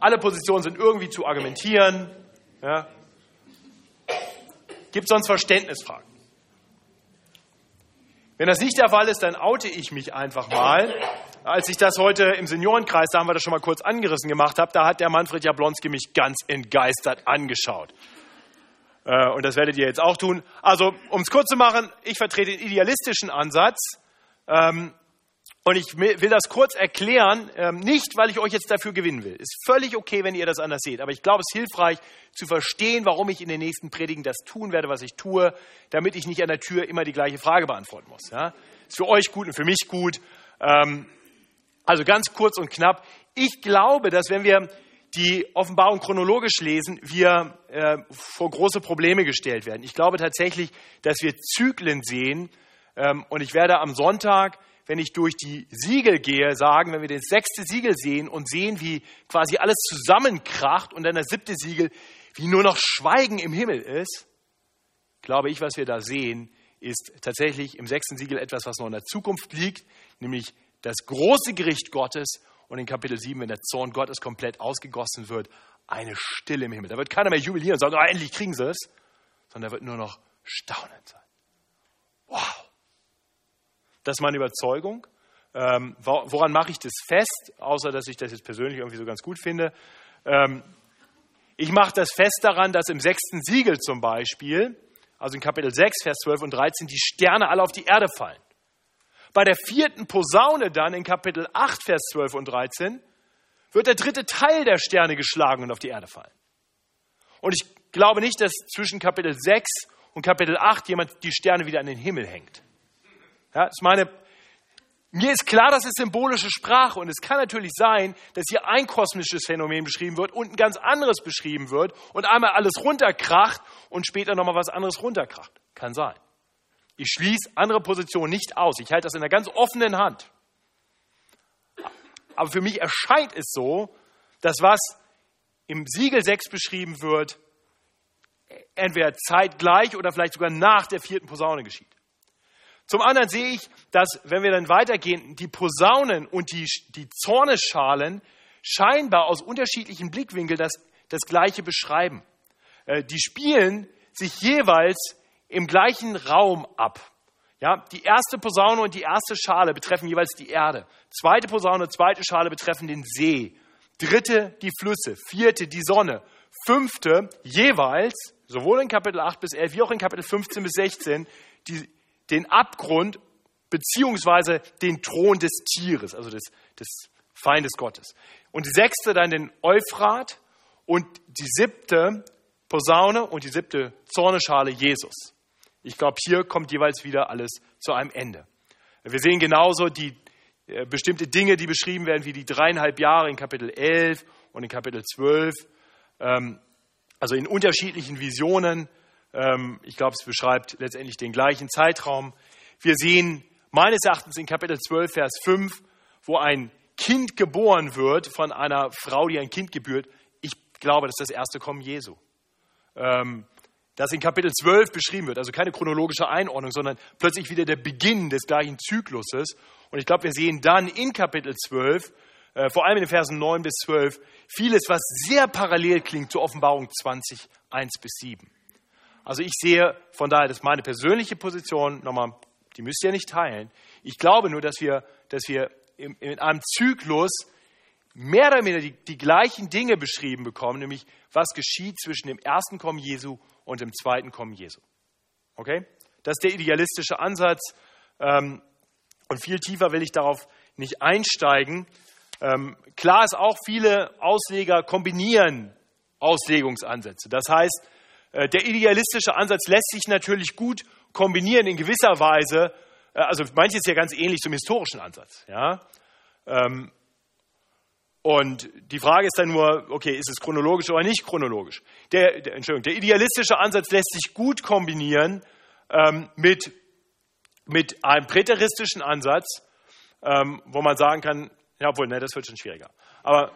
alle Positionen sind irgendwie zu argumentieren. Ja. Gibt sonst Verständnisfragen? Wenn das nicht der Fall ist, dann oute ich mich einfach mal. Als ich das heute im Seniorenkreis, da haben wir das schon mal kurz angerissen gemacht habe, da hat der Manfred Jablonski mich ganz entgeistert angeschaut. Äh, und das werdet ihr jetzt auch tun. Also, um es kurz zu machen, ich vertrete den idealistischen Ansatz. Ähm, und ich will das kurz erklären, ähm, nicht weil ich euch jetzt dafür gewinnen will. Ist völlig okay, wenn ihr das anders seht. Aber ich glaube, es ist hilfreich zu verstehen, warum ich in den nächsten Predigen das tun werde, was ich tue, damit ich nicht an der Tür immer die gleiche Frage beantworten muss. Ist für euch gut und für mich gut. Ähm, also ganz kurz und knapp. Ich glaube, dass wenn wir die Offenbarung chronologisch lesen, wir äh, vor große Probleme gestellt werden. Ich glaube tatsächlich, dass wir Zyklen sehen. Ähm, und ich werde am Sonntag wenn ich durch die Siegel gehe, sagen, wenn wir das sechste Siegel sehen und sehen, wie quasi alles zusammenkracht und dann das siebte Siegel, wie nur noch Schweigen im Himmel ist, glaube ich, was wir da sehen, ist tatsächlich im sechsten Siegel etwas, was noch in der Zukunft liegt, nämlich das große Gericht Gottes und in Kapitel 7, wenn der Zorn Gottes komplett ausgegossen wird, eine Stille im Himmel. Da wird keiner mehr jubilieren und sagen, oh, endlich kriegen sie es, sondern da wird nur noch staunend sein. Wow. Das ist meine Überzeugung. Ähm, woran mache ich das fest, außer dass ich das jetzt persönlich irgendwie so ganz gut finde? Ähm, ich mache das fest daran, dass im sechsten Siegel zum Beispiel, also in Kapitel 6, Vers 12 und 13, die Sterne alle auf die Erde fallen. Bei der vierten Posaune dann in Kapitel 8, Vers 12 und 13 wird der dritte Teil der Sterne geschlagen und auf die Erde fallen. Und ich glaube nicht, dass zwischen Kapitel 6 und Kapitel 8 jemand die Sterne wieder an den Himmel hängt. Ja, ich meine, mir ist klar, das ist symbolische Sprache und es kann natürlich sein, dass hier ein kosmisches Phänomen beschrieben wird und ein ganz anderes beschrieben wird und einmal alles runterkracht und später nochmal was anderes runterkracht. Kann sein. Ich schließe andere Positionen nicht aus. Ich halte das in einer ganz offenen Hand. Aber für mich erscheint es so, dass was im Siegel 6 beschrieben wird, entweder zeitgleich oder vielleicht sogar nach der vierten Posaune geschieht. Zum anderen sehe ich, dass, wenn wir dann weitergehen, die Posaunen und die, die Zorneschalen scheinbar aus unterschiedlichen Blickwinkeln das, das Gleiche beschreiben. Äh, die spielen sich jeweils im gleichen Raum ab. Ja, die erste Posaune und die erste Schale betreffen jeweils die Erde. Zweite Posaune und zweite Schale betreffen den See. Dritte die Flüsse. Vierte die Sonne. Fünfte jeweils, sowohl in Kapitel 8 bis 11 wie auch in Kapitel 15 bis 16, die den Abgrund beziehungsweise den Thron des Tieres, also des, des Feindes Gottes. Und die sechste dann den Euphrat und die siebte Posaune und die siebte Zorneschale Jesus. Ich glaube, hier kommt jeweils wieder alles zu einem Ende. Wir sehen genauso die äh, bestimmte Dinge, die beschrieben werden, wie die dreieinhalb Jahre in Kapitel 11 und in Kapitel 12. Ähm, also in unterschiedlichen Visionen ich glaube, es beschreibt letztendlich den gleichen Zeitraum. Wir sehen meines Erachtens in Kapitel 12, Vers 5, wo ein Kind geboren wird von einer Frau, die ein Kind gebührt. Ich glaube, das ist das erste Kommen Jesu. Ähm, das in Kapitel 12 beschrieben wird, also keine chronologische Einordnung, sondern plötzlich wieder der Beginn des gleichen Zykluses. Und ich glaube, wir sehen dann in Kapitel 12, äh, vor allem in den Versen 9 bis 12, vieles, was sehr parallel klingt zur Offenbarung 20, 1 bis 7. Also ich sehe von daher, das ist meine persönliche Position, nochmal, die müsst ihr nicht teilen. Ich glaube nur, dass wir, dass wir in, in einem Zyklus mehr oder weniger die, die, gleichen Dinge beschrieben bekommen, nämlich was geschieht zwischen dem ersten Kommen Jesu und dem zweiten Kommen Jesu. Okay? Das ist der idealistische Ansatz. Ähm, und viel tiefer will ich darauf nicht einsteigen. Ähm, klar ist auch, viele Ausleger kombinieren Auslegungsansätze. Das heißt, der idealistische Ansatz lässt sich natürlich gut kombinieren in gewisser Weise. Äh, also manches ist ja ganz ähnlich zum historischen Ansatz. Ja? Ähm, und die Frage ist dann nur, okay, ist es chronologisch oder nicht chronologisch? Der, der Entschuldigung, der idealistische Ansatz lässt sich gut kombinieren ähm, mit, mit einem präteristischen Ansatz, ähm, wo man sagen kann, ja, obwohl, ne, das wird schon schwieriger. Aber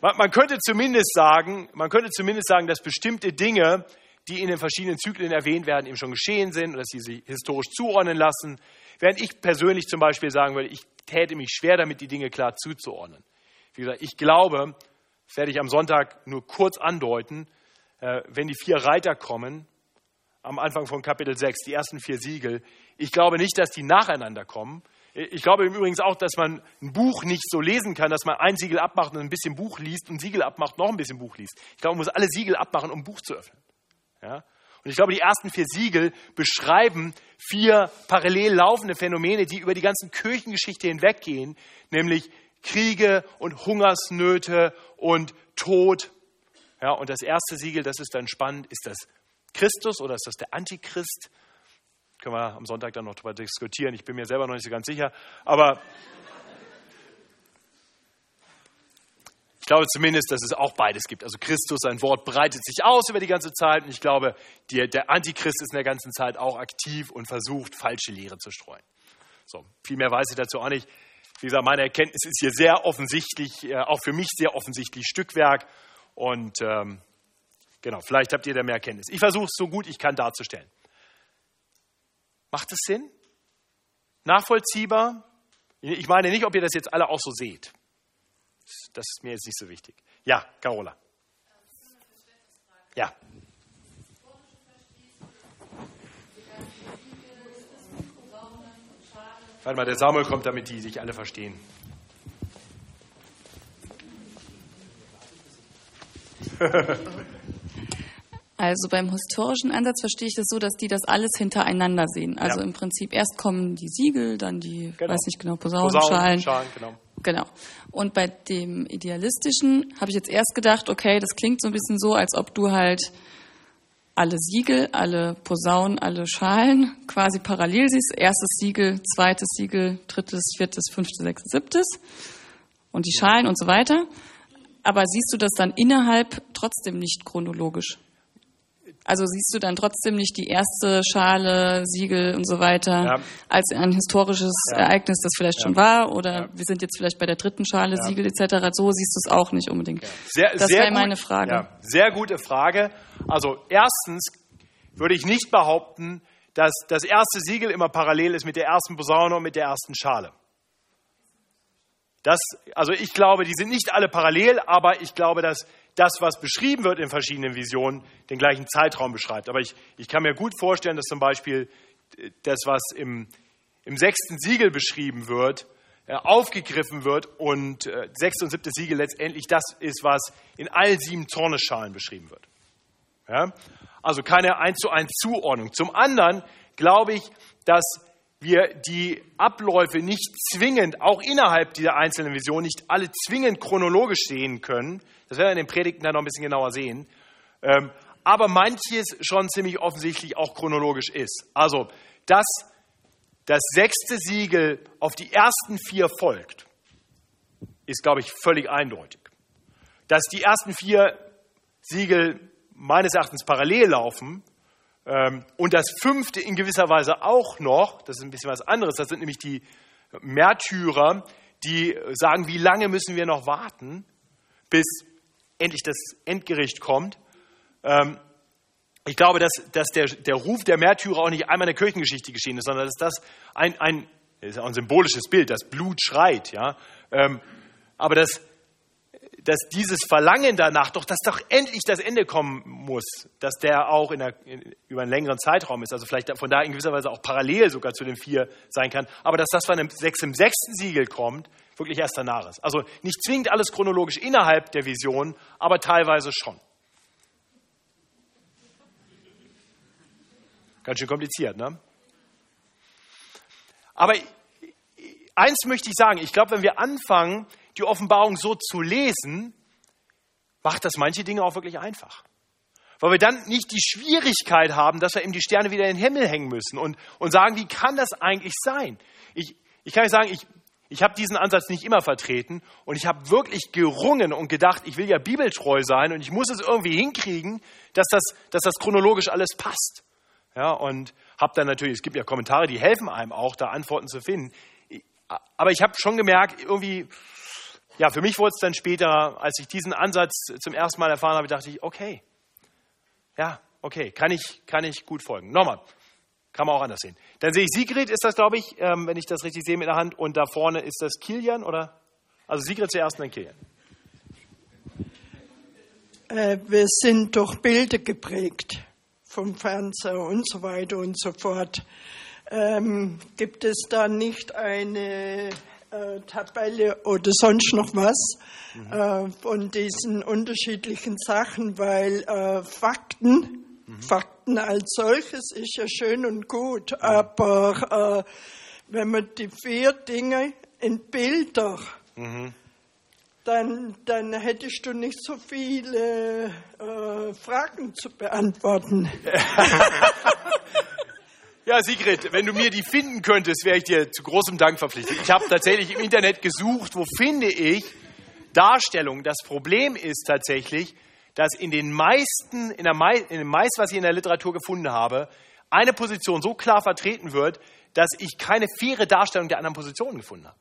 man, man, könnte zumindest sagen, man könnte zumindest sagen, dass bestimmte Dinge die in den verschiedenen Zyklen erwähnt werden, eben schon geschehen sind und dass sie sich historisch zuordnen lassen. Während ich persönlich zum Beispiel sagen würde, ich täte mich schwer damit, die Dinge klar zuzuordnen. Wie gesagt, ich glaube Das werde ich am Sonntag nur kurz andeuten. Äh, wenn die vier Reiter kommen, am Anfang von Kapitel 6, die ersten vier Siegel, ich glaube nicht, dass die nacheinander kommen. Ich glaube im Übrigen auch, dass man ein Buch nicht so lesen kann, dass man ein Siegel abmacht und ein bisschen Buch liest und Siegel abmacht, noch ein bisschen Buch liest. Ich glaube, man muss alle Siegel abmachen, um ein Buch zu öffnen. Ja? Und ich glaube, die ersten vier Siegel beschreiben vier parallel laufende Phänomene, die über die ganzen Kirchengeschichte hinweggehen, nämlich Kriege und Hungersnöte und Tod. Ja, und das erste Siegel, das ist dann spannend, ist das Christus oder ist das der Antichrist? Können wir am Sonntag dann noch darüber diskutieren. Ich bin mir selber noch nicht so ganz sicher. Aber ich glaube zumindest, dass es auch beides gibt. Also Christus, sein Wort breitet sich aus über die ganze Zeit. Und ich glaube, die, der Antichrist ist in der ganzen Zeit auch aktiv und versucht, falsche Lehre zu streuen. So, viel mehr weiß ich dazu auch nicht. Wie gesagt, meine Erkenntnis ist hier sehr offensichtlich, äh, auch für mich sehr offensichtlich Stückwerk. Und ähm, genau, vielleicht habt ihr da mehr Erkenntnis. Ich versuche es so gut ich kann darzustellen. Macht es Sinn? Nachvollziehbar? Ich meine nicht, ob ihr das jetzt alle auch so seht. Das ist mir jetzt nicht so wichtig. Ja, Carola. Ja. Warte mal, der Samuel kommt, damit die sich alle verstehen. Also beim historischen Ansatz verstehe ich das so, dass die das alles hintereinander sehen. Also ja. im Prinzip erst kommen die Siegel, dann die, genau. weiß nicht genau, Posaunenschalen. Posaunen, genau. Genau. Und bei dem idealistischen habe ich jetzt erst gedacht, okay, das klingt so ein bisschen so, als ob du halt alle Siegel, alle Posaunen, alle Schalen quasi parallel siehst. Erstes Siegel, zweites Siegel, drittes, viertes, fünftes, sechstes, siebtes und die Schalen und so weiter. Aber siehst du das dann innerhalb trotzdem nicht chronologisch? Also siehst du dann trotzdem nicht die erste Schale, Siegel und so weiter ja. als ein historisches ja. Ereignis, das vielleicht ja. schon war? Oder wir sind jetzt vielleicht bei der dritten Schale, Siegel etc. So siehst du es auch nicht unbedingt. Sehr, das wäre meine Frage. sehr gute Frage. Also erstens würde ich nicht behaupten, dass das erste Siegel immer parallel ist mit der ersten Posaune und mit der ersten Schale. Das, also ich glaube, die sind nicht alle parallel, aber ich glaube, dass das, was beschrieben wird in verschiedenen Visionen, den gleichen Zeitraum beschreibt. Aber ich, ich kann mir gut vorstellen, dass zum Beispiel äh, das, was im, im sechsten Siegel beschrieben wird, äh, aufgegriffen wird und äh, sechste und siebte Siegel letztendlich das ist, was in allen sieben Zorneschalen beschrieben wird. Ja? Also keine eins zu eins Zuordnung. Zum anderen glaube ich, dass wir die Abläufe nicht zwingend, auch innerhalb dieser einzelnen Visionen, nicht alle zwingend chronologisch sehen können. Das werden wir in den Predigten dann noch ein bisschen genauer sehen. Ähm, aber manches schon ziemlich offensichtlich auch chronologisch ist. Also, dass das sechste Siegel auf die ersten vier folgt, ist, glaube ich, völlig eindeutig. Dass die ersten vier Siegel meines Erachtens parallel laufen, ähm, und das fünfte in gewisser Weise auch noch, das ist ein bisschen was anderes, das sind nämlich die Märtyrer, die sagen, wie lange müssen wir noch warten, bis endlich das Endgericht kommt. Ähm, ich glaube, dass, dass der, der Ruf der Märtyrer auch nicht einmal in der Kirchengeschichte geschehen ist, sondern dass das ein, ein, ist ein symbolisches Bild, das Blut schreit. Ja? Ähm, aber das, dass dieses Verlangen danach doch, dass doch endlich das Ende kommen muss, dass der auch in der, in, über einen längeren Zeitraum ist, also vielleicht von da in gewisser Weise auch parallel sogar zu den vier sein kann, aber dass das von dem sechs, im sechsten Siegel kommt, wirklich erst danach ist. Also nicht zwingend alles chronologisch innerhalb der Vision, aber teilweise schon. Ganz schön kompliziert, ne? Aber eins möchte ich sagen, ich glaube, wenn wir anfangen, die Offenbarung so zu lesen, macht das manche Dinge auch wirklich einfach. Weil wir dann nicht die Schwierigkeit haben, dass wir eben die Sterne wieder in den Himmel hängen müssen und, und sagen, wie kann das eigentlich sein? Ich, ich kann euch sagen, ich, ich habe diesen Ansatz nicht immer vertreten und ich habe wirklich gerungen und gedacht, ich will ja bibeltreu sein und ich muss es irgendwie hinkriegen, dass das, dass das chronologisch alles passt. Ja, und habe dann natürlich, es gibt ja Kommentare, die helfen einem auch, da Antworten zu finden. Aber ich habe schon gemerkt, irgendwie, ja, für mich wurde es dann später, als ich diesen Ansatz zum ersten Mal erfahren habe, dachte ich, okay, ja, okay, kann ich, kann ich gut folgen. Nochmal, kann man auch anders sehen. Dann sehe ich Sigrid, ist das, glaube ich, ähm, wenn ich das richtig sehe mit der Hand, und da vorne ist das Kilian, oder? Also Sigrid zuerst und dann Kilian. äh, wir sind durch Bilder geprägt vom Fernseher und so weiter und so fort. Ähm, gibt es da nicht eine äh, Tabelle oder sonst noch was mhm. äh, von diesen unterschiedlichen Sachen, weil äh, Fakten. Fakten als solches ist ja schön und gut, aber äh, wenn man die vier Dinge in Bilder mhm dann, dann hättest du nicht so viele äh, Fragen zu beantworten. ja, Sigrid, wenn du mir die finden könntest, wäre ich dir zu großem Dank verpflichtet. Ich habe tatsächlich im Internet gesucht, wo finde ich Darstellungen. Das Problem ist tatsächlich, dass in den meisten, in, der Mei in dem meisten, was ich in der Literatur gefunden habe, eine Position so klar vertreten wird, dass ich keine faire Darstellung der anderen Positionen gefunden habe.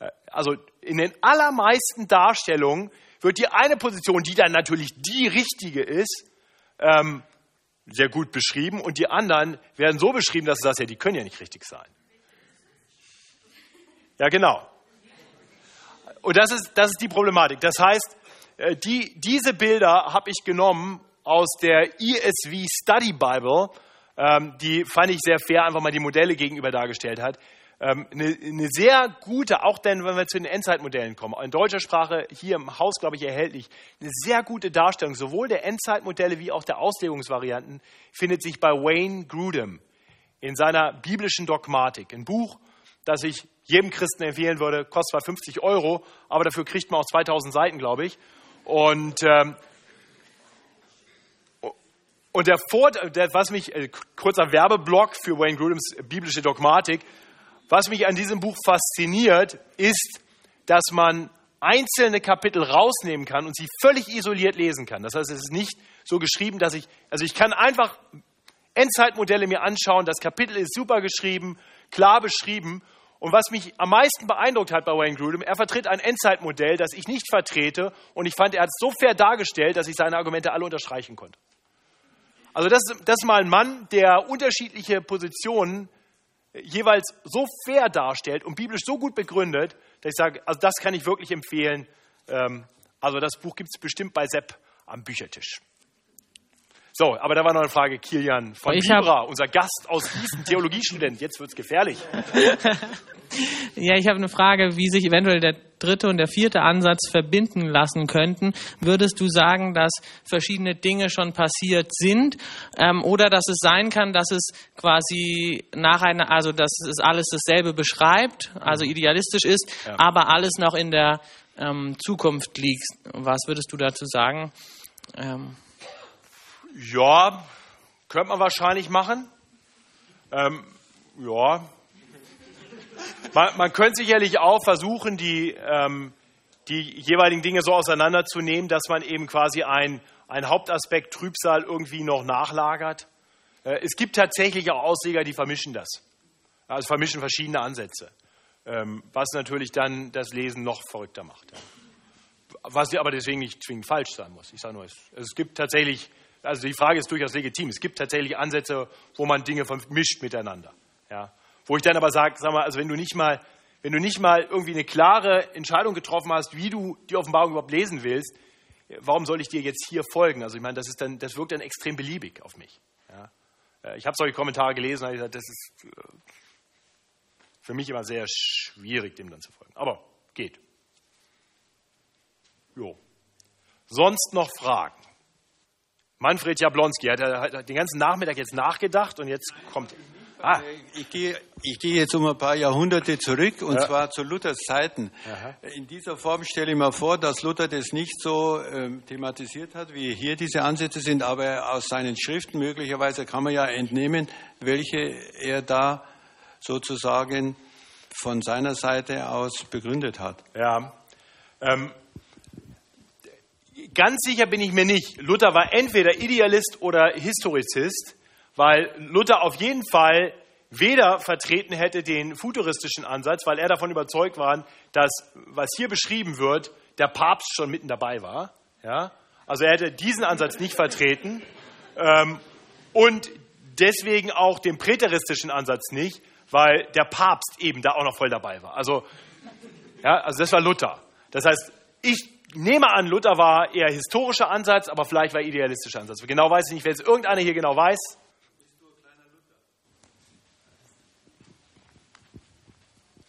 Äh, also in den allermeisten Darstellungen wird die eine Position, die dann natürlich die richtige ist, ähm, sehr gut beschrieben und die anderen werden so beschrieben, dass du sagst, ja, die können ja nicht richtig sein. Ja, genau. Und das ist, das ist die Problematik. Das heißt, die, diese Bilder habe ich genommen aus der ESV Study Bible, ähm, die fand ich sehr fair, einfach mal die Modelle gegenüber dargestellt hat ähm, eine, eine, sehr gute, auch denn, wenn wir zu den Endzeitmodellen kommen, in deutscher Sprache hier im Haus, glaube ich, erhältlich, eine sehr gute Darstellung sowohl der Endzeitmodelle wie auch der Auslegungsvarianten findet sich bei Wayne Grudem in seiner biblischen Dogmatik. Ein Buch, das ich jedem Christen empfehlen würde, kostet zwar 50 Euro, aber dafür kriegt man auch 2000 Seiten, glaube ich. Und, ähm, und der Vorteil, was mich, äh, kurzer Werbeblock für Wayne Grudems biblische Dogmatik, was mich an diesem Buch fasziniert, ist, dass man einzelne Kapitel rausnehmen kann und sie völlig isoliert lesen kann. Das heißt, es ist nicht so geschrieben, dass ich, also ich kann einfach Endzeitmodelle mir anschauen, das Kapitel ist super geschrieben, klar beschrieben. Und was mich am meisten beeindruckt hat bei Wayne Grudem, er vertritt ein Endzeitmodell, das ich nicht vertrete. Und ich fand, er hat es so fair dargestellt, dass ich seine Argumente alle unterstreichen konnte. Also das, das ist mal ein Mann, der unterschiedliche Positionen jeweils so fair darstellt und biblisch so gut begründet, dass ich sage, also das kann ich wirklich empfehlen. Ähm, also das Buch gibt es bestimmt bei Sepp am Büchertisch. So, aber da war noch eine Frage, Kilian von ich Libra, unser Gast aus Gießen, Theologiestudent. Jetzt wird es gefährlich. ja, ich habe eine Frage, wie sich eventuell der dritte und der vierte Ansatz verbinden lassen könnten. Würdest du sagen, dass verschiedene Dinge schon passiert sind ähm, oder dass es sein kann, dass es quasi nach einer, also dass es alles dasselbe beschreibt, also idealistisch ist, ja. aber alles noch in der ähm, Zukunft liegt? Was würdest du dazu sagen? Ähm, ja, könnte man wahrscheinlich machen. Ähm, ja. Man, man, könnte sicherlich auch versuchen, die, ähm, die jeweiligen Dinge so auseinanderzunehmen, dass man eben quasi ein, ein Hauptaspekt Trübsal irgendwie noch nachlagert. Äh, es gibt tatsächlich auch Ausleger, die vermischen das. Also vermischen verschiedene Ansätze. Ähm, was natürlich dann das Lesen noch verrückter macht. Ja. Was aber deswegen nicht zwingend falsch sein muss. Ich sage nur, es, es gibt tatsächlich also die Frage ist durchaus legitim. Es gibt tatsächlich Ansätze, wo man Dinge vermischt miteinander. Ja. Wo ich dann aber sage, sag mal, also wenn du nicht mal, wenn du nicht mal irgendwie eine klare Entscheidung getroffen hast, wie du die Offenbarung überhaupt lesen willst, warum soll ich dir jetzt hier folgen? Also ich meine, das ist dann, das wirkt dann extrem beliebig auf mich. Ja. Äh, ich habe solche Kommentare gelesen und habe gesagt, das ist äh, für mich immer sehr schwierig, dem dann zu folgen. Aber geht. Jo. Sonst noch Fragen? Manfred Jablonski hat, hat den ganzen Nachmittag jetzt nachgedacht und jetzt kommt. Ah. Ich gehe, ich gehe jetzt um ein paar Jahrhunderte zurück und ja. zwar zu Luthers Zeiten. Aha. In dieser Form stelle ich mir vor, dass Luther das nicht so äh, thematisiert hat, wie hier diese Ansätze sind, aber aus seinen Schriften möglicherweise kann man ja entnehmen, welche er da sozusagen von seiner Seite aus begründet hat. Ja. Ähm, Ganz sicher bin ich mir nicht. Luther war entweder Idealist oder Historizist, weil Luther auf jeden Fall weder vertreten hätte den futuristischen Ansatz, weil er davon überzeugt war, dass was hier beschrieben wird, der Papst schon mitten dabei war. Ja? Also er hätte diesen Ansatz nicht vertreten ähm, und deswegen auch den präteristischen Ansatz nicht, weil der Papst eben da auch noch voll dabei war. Also, ja, also das war Luther. Das heißt, ich nehme an, Luther war eher historischer Ansatz, aber vielleicht war idealistischer Ansatz. Genau weiß ich nicht, wenn es irgendeiner hier genau weiß.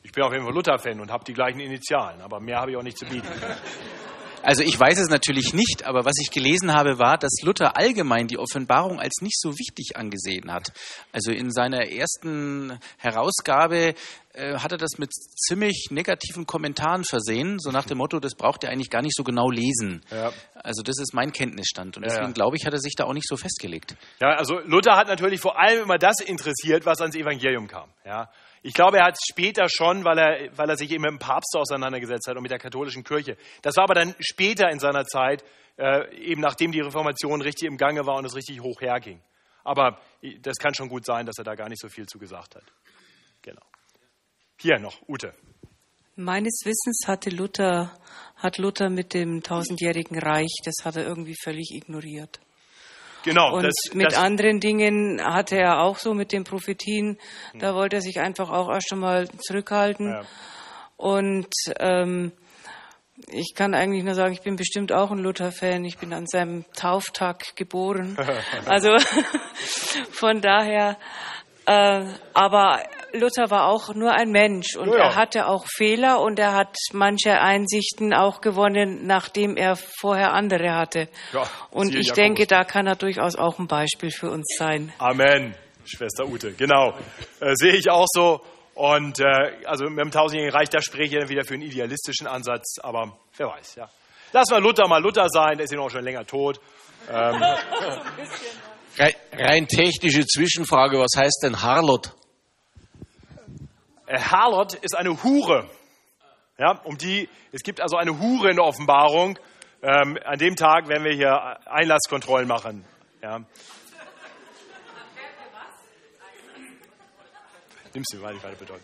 Ich bin auf jeden Fall Luther-Fan und habe die gleichen Initialen, aber mehr habe ich auch nicht zu bieten. Also ich weiß es natürlich nicht, aber was ich gelesen habe, war, dass Luther allgemein die Offenbarung als nicht so wichtig angesehen hat. Also in seiner ersten Herausgabe äh, hat er das mit ziemlich negativen Kommentaren versehen, so nach dem Motto, das braucht er eigentlich gar nicht so genau lesen. Ja. Also das ist mein Kenntnisstand und deswegen ja, ja. glaube ich, hat er sich da auch nicht so festgelegt. Ja, also Luther hat natürlich vor allem immer das interessiert, was ans Evangelium kam. Ja. Ich glaube, er hat es später schon, weil er, weil er sich eben mit dem Papst auseinandergesetzt hat und mit der katholischen Kirche. Das war aber dann später in seiner Zeit, äh, eben nachdem die Reformation richtig im Gange war und es richtig hoch herging. Aber das kann schon gut sein, dass er da gar nicht so viel zu gesagt hat. Genau. Hier noch, Ute. Meines Wissens hatte Luther, hat Luther mit dem tausendjährigen Reich, das hat er irgendwie völlig ignoriert. Genau. Und das, mit das anderen Dingen hatte er auch so, mit den Prophetien, da wollte er sich einfach auch erst einmal zurückhalten. Ja. Und ähm, ich kann eigentlich nur sagen, ich bin bestimmt auch ein Luther-Fan. Ich bin an seinem Tauftag geboren. also von daher, äh, aber Luther war auch nur ein Mensch und ja, ja. er hatte auch Fehler und er hat manche Einsichten auch gewonnen, nachdem er vorher andere hatte. Ja, und ich Jakobus. denke, da kann er durchaus auch ein Beispiel für uns sein. Amen, Schwester Ute. Genau, äh, sehe ich auch so. Und äh, also mit dem tausendjährigen Reich, da spreche ich dann wieder für einen idealistischen Ansatz, aber wer weiß, ja. Lass mal Luther mal Luther sein, der ist ja noch schon länger tot. Ähm. Rein technische Zwischenfrage, was heißt denn Harlot? Äh, Harlot ist eine Hure. Ja, um die, es gibt also eine Hure in der Offenbarung. Ähm, an dem Tag werden wir hier Einlasskontrollen machen. Ja. Nimmst du, weil ich weiter bedeuten.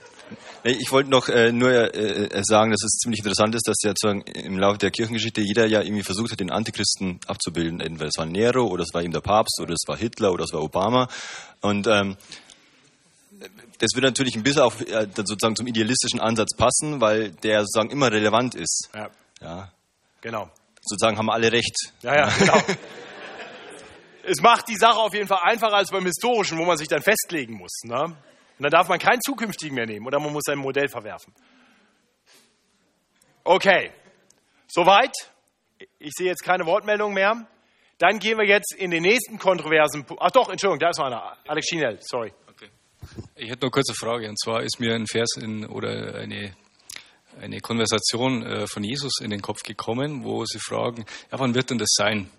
Ich wollte noch äh, nur äh, äh, sagen, dass es ziemlich interessant ist, dass ja im Laufe der Kirchengeschichte jeder ja irgendwie versucht hat, den Antichristen abzubilden. Entweder es war Nero oder es war ihm der Papst oder es war Hitler oder es war Obama. Und ähm, das wird natürlich ein bisschen auch äh, sozusagen zum idealistischen Ansatz passen, weil der sozusagen immer relevant ist. Ja. ja. Genau. Sozusagen haben alle recht. Ja, ja, genau. es macht die Sache auf jeden Fall einfacher als beim Historischen, wo man sich dann festlegen muss. Ne? Und dann darf man keinen zukünftigen mehr nehmen oder man muss sein Modell verwerfen. Okay, soweit. Ich sehe jetzt keine Wortmeldung mehr. Dann gehen wir jetzt in den nächsten kontroversen Punkt. Ach doch, Entschuldigung, da ist noch einer. Alex Schinell, sorry. Ich hätte noch kurz eine Frage. Und zwar ist mir ein Vers in, oder eine, eine Konversation äh, von Jesus in den Kopf gekommen, wo sie fragen, ja, wann wird denn das sein?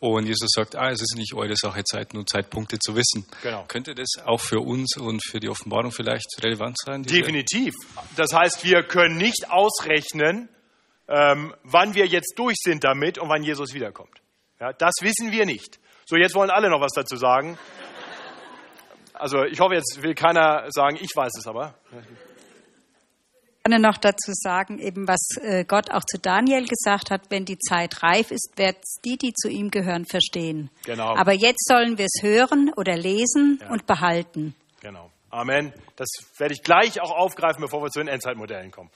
Und Jesus sagt, ah, es ist nicht eure Sache, Zeiten und Zeitpunkte zu wissen. Genau. Könnte das auch für uns und für die Offenbarung vielleicht relevant sein? Definitiv. Das heißt, wir können nicht ausrechnen, ähm, wann wir jetzt durch sind damit und wann Jesus wiederkommt. Ja, das wissen wir nicht. So, jetzt wollen alle noch was dazu sagen. Also ich hoffe, jetzt will keiner sagen, ich weiß es aber. Ich kann noch dazu sagen, eben was äh, Gott auch zu Daniel gesagt hat, wenn die Zeit reif ist, werden die, die zu ihm gehören, verstehen. Genau. Aber jetzt sollen wir es hören oder lesen ja. und behalten. Genau. Amen. Das werde ich gleich auch aufgreifen, bevor wir zu den Endzeitmodellen kommen.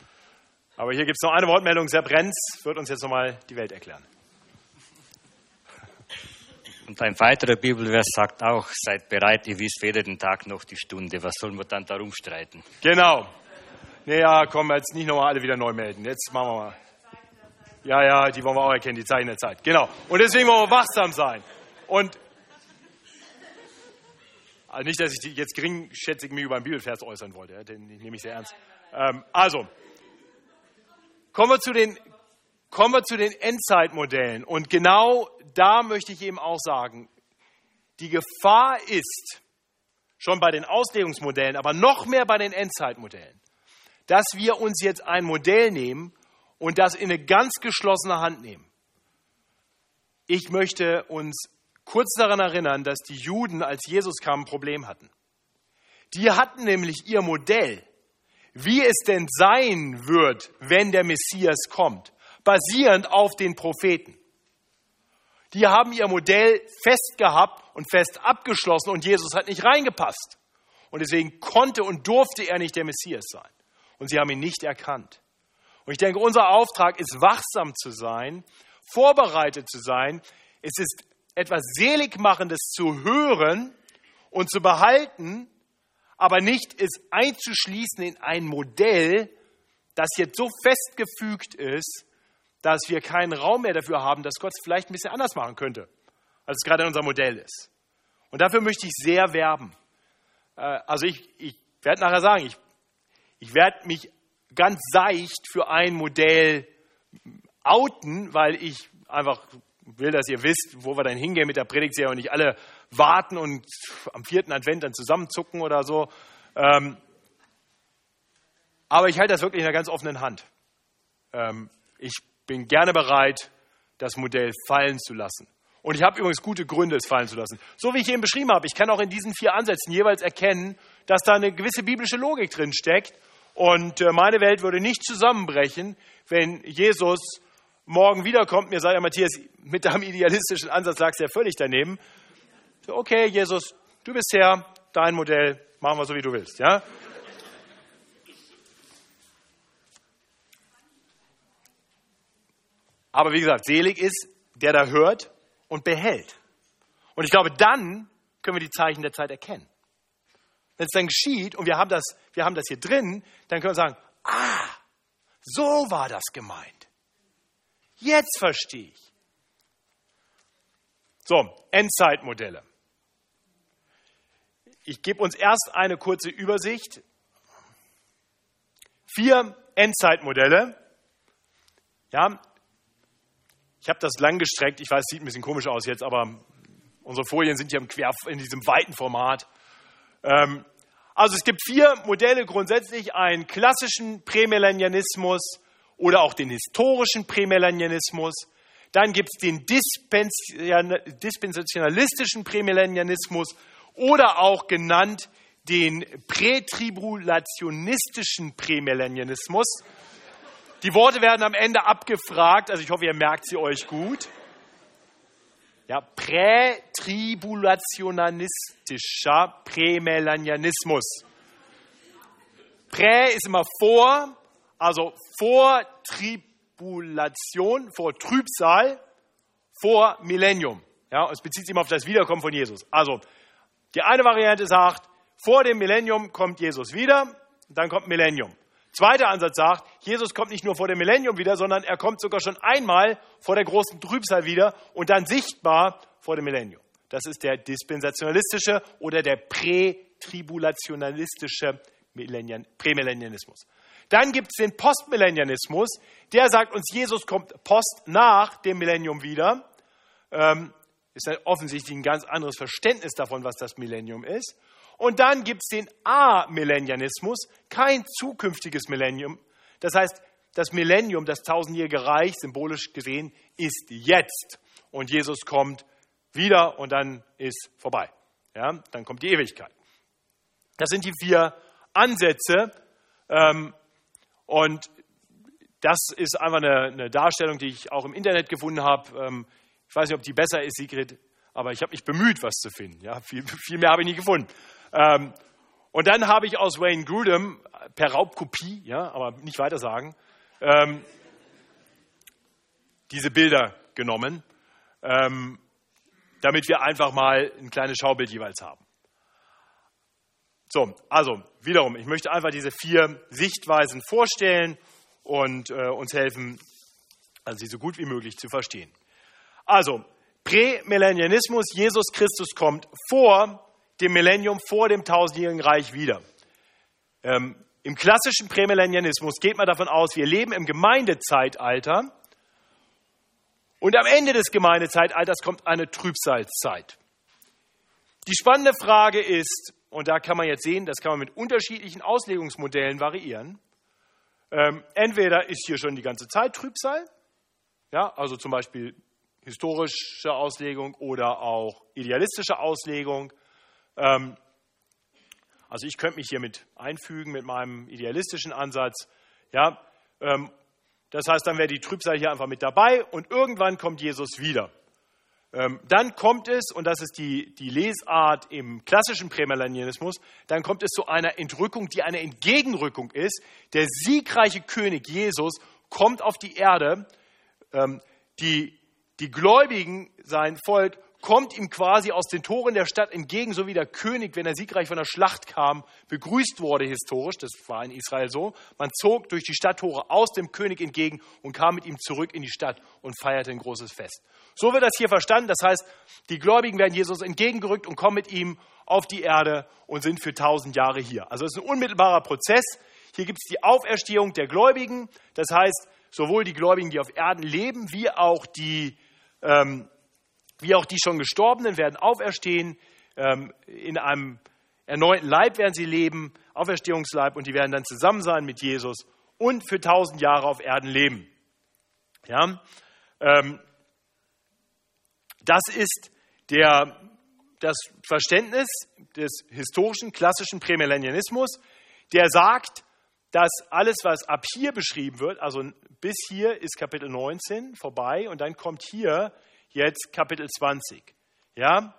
Aber hier gibt es noch eine Wortmeldung. Sepp Renz wird uns jetzt nochmal die Welt erklären. Und ein weiterer Bibelvers sagt auch, seid bereit, ihr wisst weder den Tag noch die Stunde. Was sollen wir dann darum streiten? Genau. Naja, kommen wir jetzt nicht nochmal alle wieder neu melden. Jetzt machen wir mal. Ja, ja, die wollen wir auch erkennen, die Zeichen der Zeit. Genau. Und deswegen wollen wir wachsam sein. Und also nicht, dass ich jetzt geringschätzig mich über einen Bibelvers äußern wollte, den nehme ich sehr ernst. Ähm, also, kommen wir zu den kommen wir zu den Endzeitmodellen. Und genau da möchte ich eben auch sagen, die Gefahr ist, schon bei den Auslegungsmodellen, aber noch mehr bei den Endzeitmodellen, dass wir uns jetzt ein Modell nehmen und das in eine ganz geschlossene Hand nehmen. Ich möchte uns kurz daran erinnern, dass die Juden, als Jesus kam, ein Problem hatten. Die hatten nämlich ihr Modell, wie es denn sein wird, wenn der Messias kommt basierend auf den Propheten. Die haben ihr Modell fest gehabt und fest abgeschlossen und Jesus hat nicht reingepasst. Und deswegen konnte und durfte er nicht der Messias sein. Und sie haben ihn nicht erkannt. Und ich denke, unser Auftrag ist, wachsam zu sein, vorbereitet zu sein. Es ist etwas Seligmachendes zu hören und zu behalten, aber nicht es einzuschließen in ein Modell, das jetzt so festgefügt ist, dass wir keinen Raum mehr dafür haben, dass Gott es vielleicht ein bisschen anders machen könnte, als es gerade unser Modell ist. Und dafür möchte ich sehr werben. Äh, also ich, ich werde nachher sagen, ich, ich werde mich ganz seicht für ein Modell outen, weil ich einfach will, dass ihr wisst, wo wir dann hingehen mit der Predigtserie und nicht alle warten und am vierten Advent dann zusammenzucken oder so. Ähm, aber ich halte das wirklich in einer ganz offenen Hand. Ähm, ich bin gerne bereit, das Modell fallen zu lassen. Und ich habe übrigens gute Gründe, es fallen zu lassen. So wie ich eben beschrieben habe, ich kann auch in diesen vier Ansätzen jeweils erkennen, dass da eine gewisse biblische Logik drin steckt. Und äh, meine Welt würde nicht zusammenbrechen, wenn Jesus morgen wiederkommt. Mir sagt der Matthias, mit deinem idealistischen Ansatz lagst du ja völlig daneben. Okay, Jesus, du bist Herr, dein Modell, machen wir so, wie du willst. Ja? Aber wie gesagt, selig ist, der da hört und behält. Und ich glaube, dann können wir die Zeichen der Zeit erkennen. Wenn es dann geschieht und wir haben das, wir haben das hier drin, dann können wir sagen, ah, so war das gemeint. Jetzt verstehe ich. So, Endzeitmodelle. Ich gebe uns erst eine kurze Übersicht. Vier Endzeitmodelle. Ja, ich habe das lang gestreckt. Ich weiß, es sieht ein bisschen komisch aus jetzt, aber unsere Folien sind hier im Quer, in diesem weiten Format. Ähm, also es gibt vier Modelle grundsätzlich, einen klassischen Prämillennialismus oder auch den historischen Prämillennialismus. Dann gibt es den dispensationalistischen Prämillennialismus oder auch genannt den prätribulationistischen Prämillennialismus. Die Worte werden am Ende abgefragt, also ich hoffe, ihr merkt sie euch gut. Ja, prätribulationalistischer Prämelanianismus. Prä ist immer vor, also vor Tribulation, vor Trübsal, vor Millennium. Ja, es bezieht sich immer auf das Wiederkommen von Jesus. Also, die eine Variante sagt, vor dem Millennium kommt Jesus wieder, dann kommt Millennium. Zweiter Ansatz sagt, Jesus kommt nicht nur vor dem Millennium wieder, sondern er kommt sogar schon einmal vor der großen Trübsal wieder und dann sichtbar vor dem Millennium. Das ist der dispensationalistische oder der prätribulationalistische Prämillennialismus. Dann gibt es den Postmillennialismus, der sagt uns, Jesus kommt post nach dem Millennium wieder. Ähm, ist offensichtlich ein ganz anderes Verständnis davon, was das Millennium ist. Und dann gibt es den A-Millennianismus, kein zukünftiges Millennium. Das heißt, das Millennium, das tausendjährige Reich, symbolisch gesehen, ist jetzt. Und Jesus kommt wieder und dann ist vorbei. Ja, dann kommt die Ewigkeit. Das sind die vier Ansätze. Ähm, und das ist einfach eine, eine, Darstellung, die ich auch im Internet gefunden habe. Ähm, ich weiß nicht, ob die besser ist, Sigrid, aber ich habe mich bemüht, was zu finden. Ja, viel, viel mehr habe ich nie gefunden. Ähm, und dann habe ich aus Wayne Grudem per Raubkopie, ja, aber nicht weiter sagen, ähm, diese Bilder genommen, ähm, damit wir einfach mal ein kleines Schaubild jeweils haben. So, also wiederum, ich möchte einfach diese vier Sichtweisen vorstellen und äh, uns helfen, also sie so gut wie möglich zu verstehen. Also, Prämillennialismus, Jesus Christus kommt vor dem Millennium, vor dem tausendjährigen Reich wieder. Ähm, Im klassischen Prämillennialismus geht man davon aus, wir leben im Gemeindezeitalter und am Ende des Gemeindezeitalters kommt eine Trübsalzeit. Die spannende Frage ist, und da kann man jetzt sehen, das kann man mit unterschiedlichen Auslegungsmodellen variieren. Ähm, entweder ist hier schon die ganze Zeit Trübsal, ja, also zum Beispiel historische Auslegung oder auch idealistische Auslegung. Ähm, also ich könnte mich hiermit einfügen mit meinem idealistischen Ansatz. Ja, ähm, das heißt, dann wäre die Trübsal hier einfach mit dabei und irgendwann kommt Jesus wieder. Ähm, dann kommt es, und das ist die, die Lesart im klassischen Prämillennialismus, dann kommt es zu einer Entrückung, die eine Entgegenrückung ist. Der siegreiche König Jesus kommt auf die Erde. Die, die Gläubigen, sein Volk, kommt ihm quasi aus den Toren der Stadt entgegen, so wie der König, wenn er siegreich von der Schlacht kam, begrüßt wurde historisch. Das war in Israel so. Man zog durch die Stadttore aus dem König entgegen und kam mit ihm zurück in die Stadt und feierte ein großes Fest. So wird das hier verstanden. Das heißt, die Gläubigen werden Jesus entgegengerückt und kommen mit ihm auf die Erde und sind für tausend Jahre hier. Also es ist ein unmittelbarer Prozess. Hier gibt es die Auferstehung der Gläubigen. Das heißt, sowohl die Gläubigen, die auf Erden leben, wie auch die ähm, wie auch die schon Gestorbenen werden auferstehen, ähm, in einem erneuten Leib werden sie leben, Auferstehungsleib, und die werden dann zusammen sein mit Jesus und für tausend Jahre auf Erden leben. Ja, ähm, das ist der, das Verständnis des historischen, klassischen Prämillennialismus, der sagt, dass alles, was ab hier beschrieben wird, also bis hier ist Kapitel 19 vorbei und dann kommt hier jetzt Kapitel 20. Ja?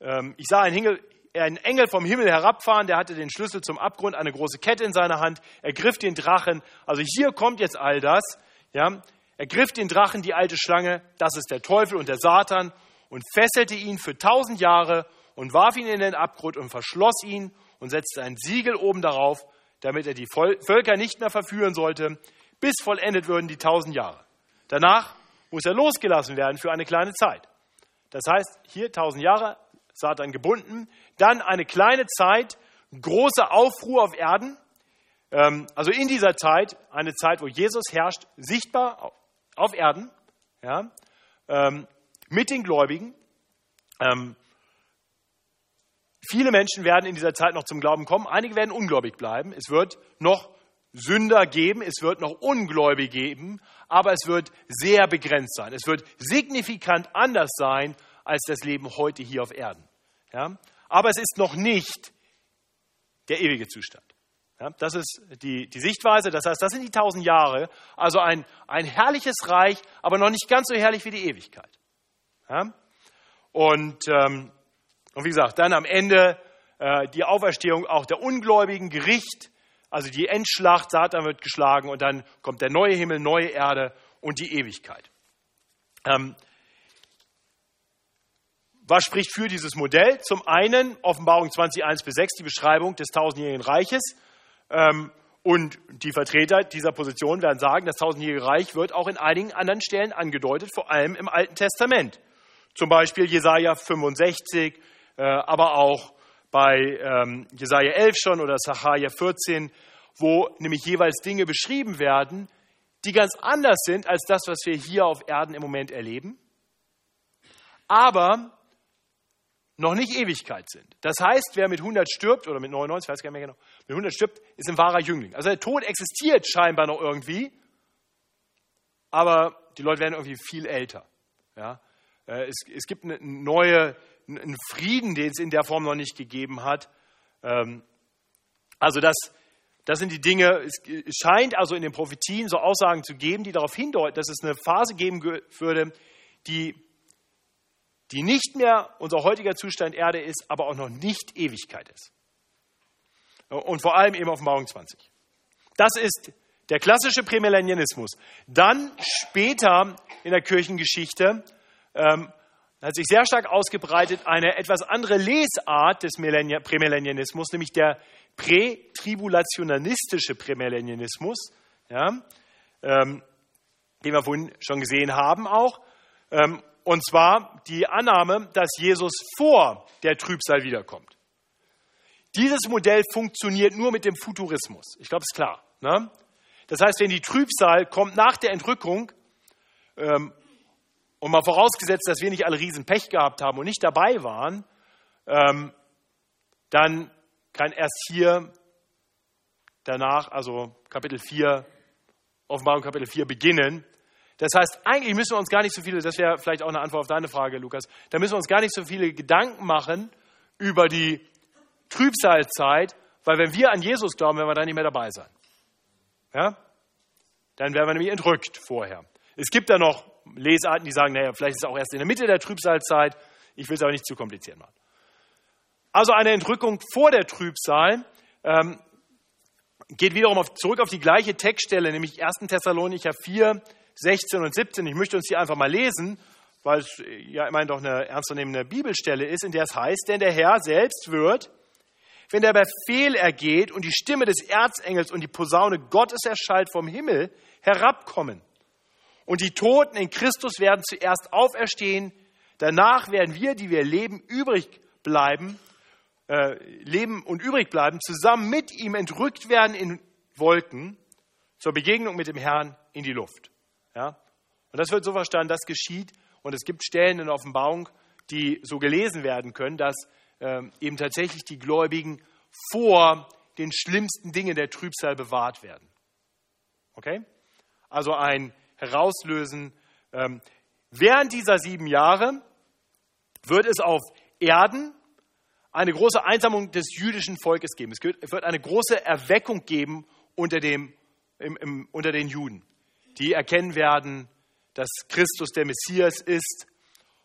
Ähm, ich sah einen Engel, einen Engel vom Himmel herabfahren, der hatte den Schlüssel zum Abgrund, eine große Kette in seiner Hand, er griff den Drachen. Also hier kommt jetzt all das. Ja? Er griff den Drachen, die alte Schlange, das ist der Teufel und der Satan, und fesselte ihn für tausend Jahre und warf ihn in den Abgrund und verschloss ihn und setzte ein Siegel oben darauf, damit er die Völker nicht mehr verführen sollte, bis vollendet würden die tausend Jahre. Danach muss er losgelassen werden für eine kleine Zeit. Das heißt, hier tausend Jahre, Satan gebunden, dann eine kleine Zeit, große Aufruhr auf Erden, ähm, also in dieser Zeit, eine Zeit, wo Jesus herrscht, sichtbar auf Erden, ja, ähm, mit den Gläubigen. Ähm, viele Menschen werden in dieser Zeit noch zum Glauben kommen, einige werden ungläubig bleiben. Es wird noch Sünder geben, es wird noch Ungläubige geben, aber es wird sehr begrenzt sein. Es wird signifikant anders sein als das Leben heute hier auf Erden. Ja? Aber es ist noch nicht der ewige Zustand. Ja? Das ist die, die Sichtweise, das heißt, das sind die tausend Jahre, also ein, ein herrliches Reich, aber noch nicht ganz so herrlich wie die Ewigkeit. Ja? Und, ähm, und wie gesagt, dann am Ende äh, die Auferstehung auch der Ungläubigen, Gericht, also die Endschlacht, Satan wird geschlagen und dann kommt der neue Himmel, neue Erde und die Ewigkeit. Ähm, was spricht für dieses Modell? Zum einen Offenbarung 20, 1 bis 6, die Beschreibung des tausendjährigen Reiches. Ähm, und die Vertreter dieser Position werden sagen, das tausendjährige Reich wird auch in einigen anderen Stellen angedeutet, vor allem im Alten Testament. Zum Beispiel Jesaja 65, äh, aber auch bei ähm, Jesaja 11 schon oder Sacharja 14, wo nämlich jeweils Dinge beschrieben werden, die ganz anders sind als das, was wir hier auf Erden im Moment erleben, aber noch nicht Ewigkeit sind. Das heißt, wer mit 100 stirbt oder mit 99, ich weiß gar nicht mehr genau, mit 100 stirbt, ist ein wahrer Jüngling. Also der Tod existiert scheinbar noch irgendwie, aber die Leute werden irgendwie viel älter. Ja? Äh, es, es gibt eine neue einen Frieden, den es in der Form noch nicht gegeben hat. Ähm, also das, das sind die Dinge, es scheint also in den Prophetien so Aussagen zu geben, die darauf hindeuten, dass es eine Phase geben würde, die, die nicht mehr unser heutiger Zustand Erde ist, aber auch noch nicht Ewigkeit ist. Und vor allem eben Offenbarung 20. Das ist der klassische Prämillennialismus. Dann später in der Kirchengeschichte ähm, hat sich sehr stark ausgebreitet eine etwas andere Lesart des Prämillennialismus, nämlich der prätribulationistische Prämillennialismus, ja, ähm, den wir vorhin schon gesehen haben auch. Ähm, und zwar die Annahme, dass Jesus vor der Trübsal wiederkommt. Dieses Modell funktioniert nur mit dem Futurismus. Ich glaube, es ist klar. Ne? Das heißt, wenn die Trübsal kommt nach der Entrückung, ähm, und mal vorausgesetzt, dass wir nicht alle riesen Pech gehabt haben und nicht dabei waren, ähm, dann kann erst hier danach, also Kapitel 4, Offenbarung Kapitel 4 beginnen. Das heißt, eigentlich müssen wir uns gar nicht so viele, das wäre vielleicht auch eine Antwort auf deine Frage, Lukas, da müssen wir uns gar nicht so viele Gedanken machen über die Trübsalzeit, weil wenn wir an Jesus glauben, werden wir da nicht mehr dabei sein. Ja? Dann werden wir nämlich entrückt vorher. Es gibt da noch Lesarten, die sagen, naja, vielleicht ist es auch erst in der Mitte der Trübsalzeit. Ich will es aber nicht zu kompliziert machen. Also eine Entrückung vor der Trübsal. Ähm, geht wiederum auf, zurück auf die gleiche Textstelle, nämlich 1. Thessalonicher 4, 16 und 17. Ich möchte uns die einfach mal lesen, weil es ja immerhin doch eine ernstzunehmende Bibelstelle ist, in der es heißt, denn der Herr selbst wird, wenn der Befehl ergeht und die Stimme des Erzengels und die Posaune Gottes erschallt vom Himmel, herabkommen. Und die Toten in Christus werden zuerst auferstehen, danach werden wir, die wir leben, übrig bleiben, äh, leben und übrig bleiben, zusammen mit ihm entrückt werden in Wolken zur Begegnung mit dem Herrn in die Luft. Ja? Und das wird so verstanden, das geschieht. Und es gibt Stellen in Offenbarung, die so gelesen werden können, dass äh, eben tatsächlich die Gläubigen vor den schlimmsten Dingen der Trübsal bewahrt werden. Okay? Also ein Herauslösen. Ähm, während dieser sieben Jahre wird es auf Erden eine große Einsamung des jüdischen Volkes geben. Es wird eine große Erweckung geben unter, dem, im, im, unter den Juden, die erkennen werden, dass Christus der Messias ist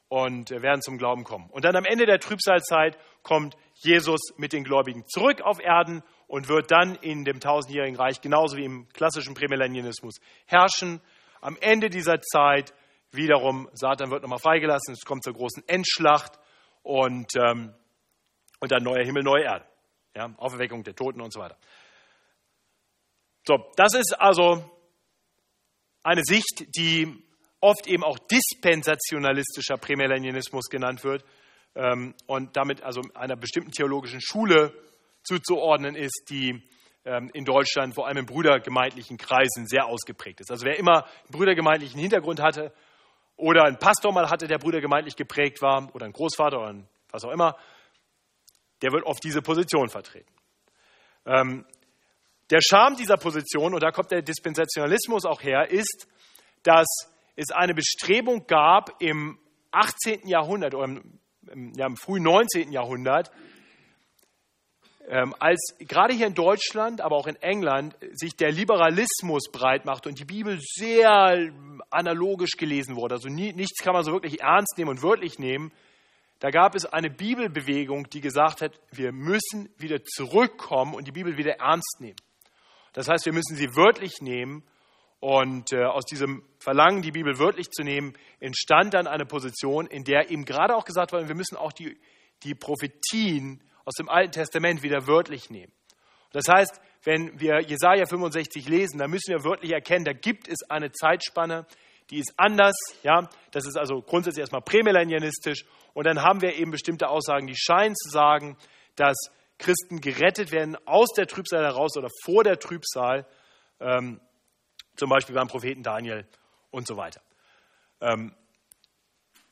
und werden zum Glauben kommen. Und dann am Ende der Trübsalzeit kommt Jesus mit den Gläubigen zurück auf Erden und wird dann in dem tausendjährigen Reich genauso wie im klassischen Prämillennialismus herrschen. Am Ende dieser Zeit wiederum, Satan wird nochmal freigelassen, es kommt zur großen Endschlacht und ähm, und dann neuer Himmel, neue Erde. Ja, Auferweckung der Toten und so weiter. So, das ist also eine Sicht, die oft eben auch dispensationalistischer Prämillennialismus genannt wird ähm, und damit also einer bestimmten theologischen Schule zuzuordnen ist, die in Deutschland vor allem in brüdergemeindlichen Kreisen sehr ausgeprägt ist. Also wer immer einen brüdergemeindlichen Hintergrund hatte oder einen Pastor mal hatte, der brüdergemeindlich geprägt war oder ein Großvater oder was auch immer, der wird oft diese Position vertreten. Ähm, der Charme dieser Position, und da kommt der Dispensationalismus auch her, ist, dass es eine Bestrebung gab im 18. Jahrhundert oder im, im, ja, im frühen 19. Jahrhundert, ähm, als gerade hier in Deutschland, aber auch in England sich der Liberalismus breit machte und die Bibel sehr analogisch gelesen wurde. Also nie, nichts kann man so wirklich ernst nehmen und wörtlich nehmen. Da gab es eine Bibelbewegung, die gesagt hat, wir müssen wieder zurückkommen und die Bibel wieder ernst nehmen. Das heißt, wir müssen sie wörtlich nehmen. Und äh, aus diesem Verlangen, die Bibel wörtlich zu nehmen, entstand dann eine Position, in der eben gerade auch gesagt wurde, wir müssen auch die, die Prophetien aus dem Alten Testament wieder wörtlich nehmen. Das heißt, wenn wir Jesaja 65 lesen, dann müssen wir wörtlich erkennen, da gibt es eine Zeitspanne, die ist anders. Ja? Das ist also grundsätzlich erstmal prämillennialistisch und dann haben wir eben bestimmte Aussagen, die scheinen zu sagen, dass Christen gerettet werden aus der Trübsal heraus oder vor der Trübsal, ähm, zum Beispiel beim Propheten Daniel und so weiter. Ähm,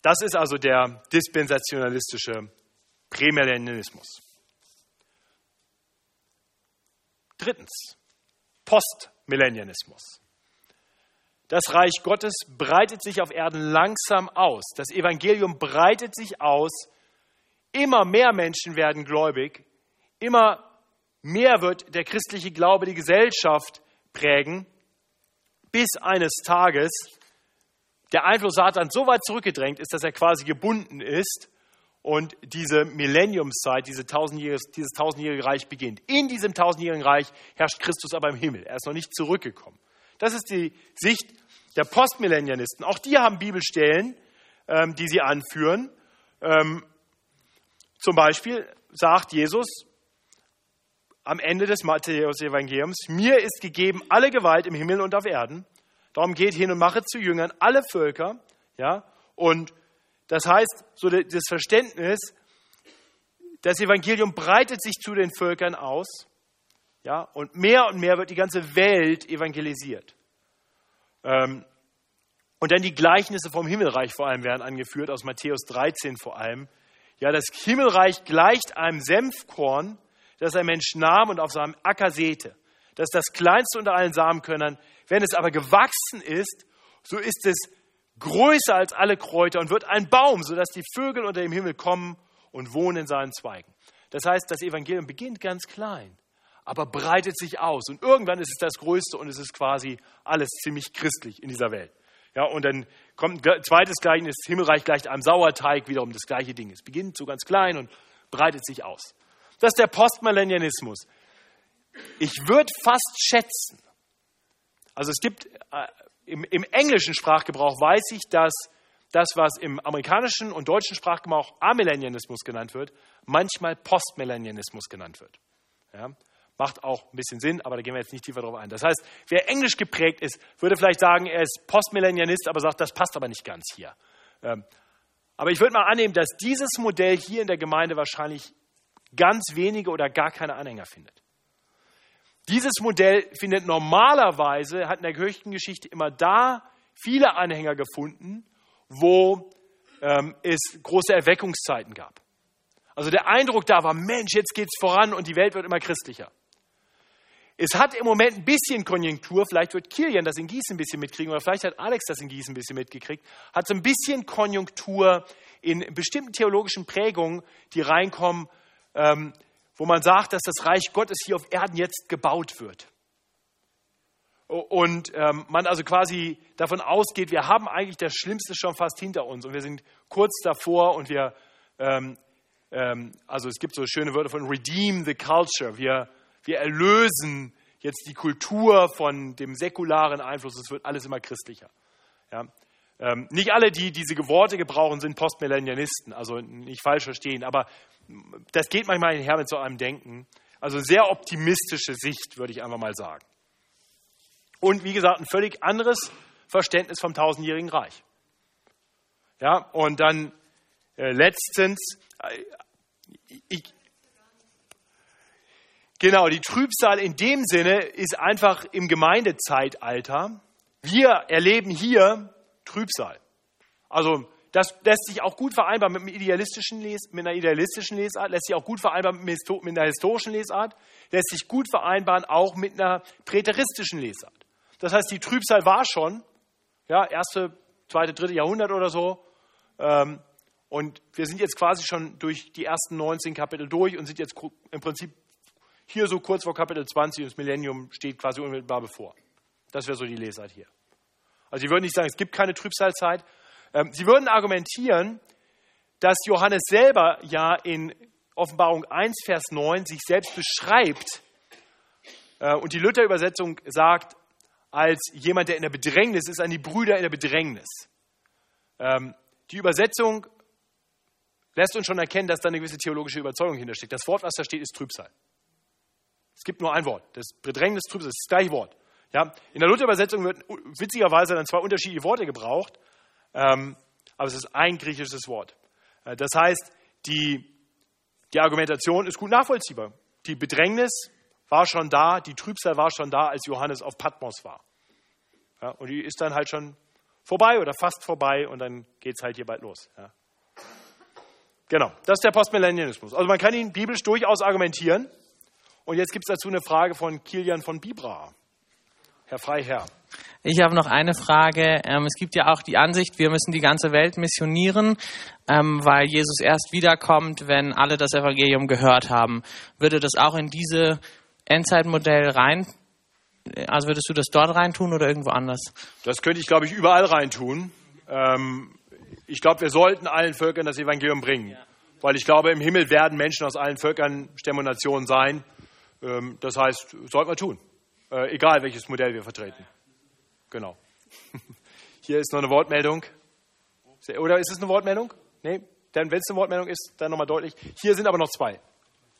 das ist also der dispensationalistische Prämillennialismus. Drittens, Postmillennialismus. Das Reich Gottes breitet sich auf Erden langsam aus. Das Evangelium breitet sich aus. Immer mehr Menschen werden gläubig. Immer mehr wird der christliche Glaube die Gesellschaft prägen, bis eines Tages der Einfluss Satans so weit zurückgedrängt ist, dass er quasi gebunden ist und diese Millenniumszeit, diese tausendjährige, dieses tausendjährige Reich beginnt. In diesem tausendjährigen Reich herrscht Christus aber im Himmel. Er ist noch nicht zurückgekommen. Das ist die Sicht der Postmillennialisten. Auch die haben Bibelstellen, ähm, die sie anführen. Ähm, zum Beispiel sagt Jesus am Ende des Matthäus-Evangeliums: Mir ist gegeben alle Gewalt im Himmel und auf Erden. Darum geht hin und mache zu Jüngern alle Völker. Ja, und das heißt, so das Verständnis, das Evangelium breitet sich zu den Völkern aus. Ja, und mehr und mehr wird die ganze Welt evangelisiert. Ähm, und dann die Gleichnisse vom Himmelreich vor allem werden angeführt, aus Matthäus 13 vor allem. Ja, das Himmelreich gleicht einem Senfkorn, das ein Mensch nahm und auf seinem Acker säte. Das ist das kleinste unter allen Samenkörnern. Wenn es aber gewachsen ist, so ist es größer als alle Kräuter und wird ein Baum, sodass die Vögel unter dem Himmel kommen und wohnen in seinen Zweigen. Das heißt, das Evangelium beginnt ganz klein aber breitet sich aus. Und irgendwann ist es das Größte und es ist quasi alles ziemlich christlich in dieser Welt. Ja, und dann kommt ein zweites Gleichnis, Himmelreich gleicht einem Sauerteig, wiederum das gleiche Ding. Es beginnt so ganz klein und breitet sich aus. Das ist der Postmillennialismus. ich würde fast schätzen, also es gibt äh, im, im englischen Sprachgebrauch weiß ich, dass das, was im amerikanischen und deutschen Sprachgebrauch Amillennialismus genannt wird, manchmal Postmillennialismus genannt wird. Ja? Macht auch ein bisschen Sinn, aber da gehen wir jetzt nicht tiefer drauf ein. Das heißt, wer englisch geprägt ist, würde vielleicht sagen, er ist Postmillennialist, aber sagt, das passt aber nicht ganz hier. Ähm, aber ich würde mal annehmen, dass dieses Modell hier in der Gemeinde wahrscheinlich ganz wenige oder gar keine Anhänger findet. Dieses Modell findet normalerweise, hat in der Kirchengeschichte immer da viele Anhänger gefunden, wo ähm, es große Erweckungszeiten gab. Also der Eindruck da war, Mensch, jetzt geht es voran und die Welt wird immer christlicher. Es hat im Moment ein bisschen Konjunktur, vielleicht wird Kilian das in Gießen ein bisschen mitkriegen oder vielleicht hat Alex das in Gießen ein bisschen mitgekriegt, hat so ein bisschen Konjunktur in bestimmten theologischen Prägungen, die reinkommen, ähm, wo man sagt, dass das Reich Gottes hier auf Erden jetzt gebaut wird. Und ähm, man also quasi davon ausgeht, wir haben eigentlich das Schlimmste schon fast hinter uns und wir sind kurz davor und wir, ähm, ähm, also es gibt so schöne Wörter von redeem the culture, wir wir erlösen jetzt die Kultur von dem säkularen Einfluss, es wird alles immer christlicher. Ja. Ähm, nicht alle, die diese Worte gebrauchen, sind Postmillennialisten, also nicht falsch verstehen, aber das geht manchmal einher mit so einem Denken. Also sehr optimistische Sicht, würde ich einfach mal sagen. Und wie gesagt, ein völlig anderes Verständnis vom tausendjährigen Reich. Ja, und dann äh, letztens, äh, ich, Genau, die Trübsal in dem Sinne ist einfach im Gemeindezeitalter. Wir erleben hier Trübsal. Also das lässt sich auch gut vereinbaren mit, idealistischen Les, mit einer idealistischen Lesart, lässt sich auch gut vereinbaren mit, einer historischen Lesart, lässt sich gut vereinbaren auch mit einer präteristischen Lesart. Das heißt, die Trübsal war schon, ja, erste, zweite, dritte Jahrhundert oder so. Ähm, und wir sind jetzt quasi schon durch die ersten 19 Kapitel durch und sind jetzt im Prinzip hier so kurz vor Kapitel 20 das Millennium steht quasi unmittelbar bevor. Das wäre so die Lesart hier. Also sie würden nicht sagen, es gibt keine Trübsalzeit. Ähm, sie würden argumentieren, dass Johannes selber ja in Offenbarung 1, Vers 9 sich selbst beschreibt äh, und die Luther-Übersetzung sagt, als jemand, der in der Bedrängnis ist, an die Brüder in der Bedrängnis. Ähm, die Übersetzung lässt uns schon erkennen, dass da eine gewisse theologische Überzeugung hintersteckt. Das Wort, was da steht, ist Trübsal. Es gibt nur ein Wort. Das Bedrängnis, Trübsal, das ist das gleiche Wort. Ja? In der Luther-Übersetzung wird witzigerweise dann zwei unterschiedliche Worte gebraucht, aber es ist ein griechisches Wort. Äh, das heißt, die, die Argumentation ist gut nachvollziehbar. Die Bedrängnis war schon da, die Trübsal war schon da, als Johannes auf Patmos war. Ja, und die ist dann halt schon vorbei oder fast vorbei und dann geht es halt hier bald los. Ja. Genau, das ist der Postmillennialismus. Also man kann ihn biblisch durchaus argumentieren. Und jetzt gibt es dazu eine Frage von Kilian von Bibra. Herr Freiherr. Ich habe noch eine Frage. Ähm, es gibt ja auch die Ansicht, wir müssen die ganze Welt missionieren, ähm, weil Jesus erst wiederkommt, wenn alle das Evangelium gehört haben. Würde das auch in diese Endzeitmodell rein, also würdest du das dort reintun oder irgendwo anders? Das könnte ich, glaube ich, überall reintun. Ähm, ich glaube, wir sollten allen Völkern das Evangelium bringen. Weil ich glaube, im Himmel werden Menschen aus allen Völkern, Stämmen und Nationen sein. Das heißt, sollten wir tun. Äh, egal welches Modell wir vertreten. Genau. Hier ist noch eine Wortmeldung. Oder ist es eine Wortmeldung? Nee? Dann, wenn es eine Wortmeldung ist, dann nochmal deutlich. Hier sind aber noch zwei.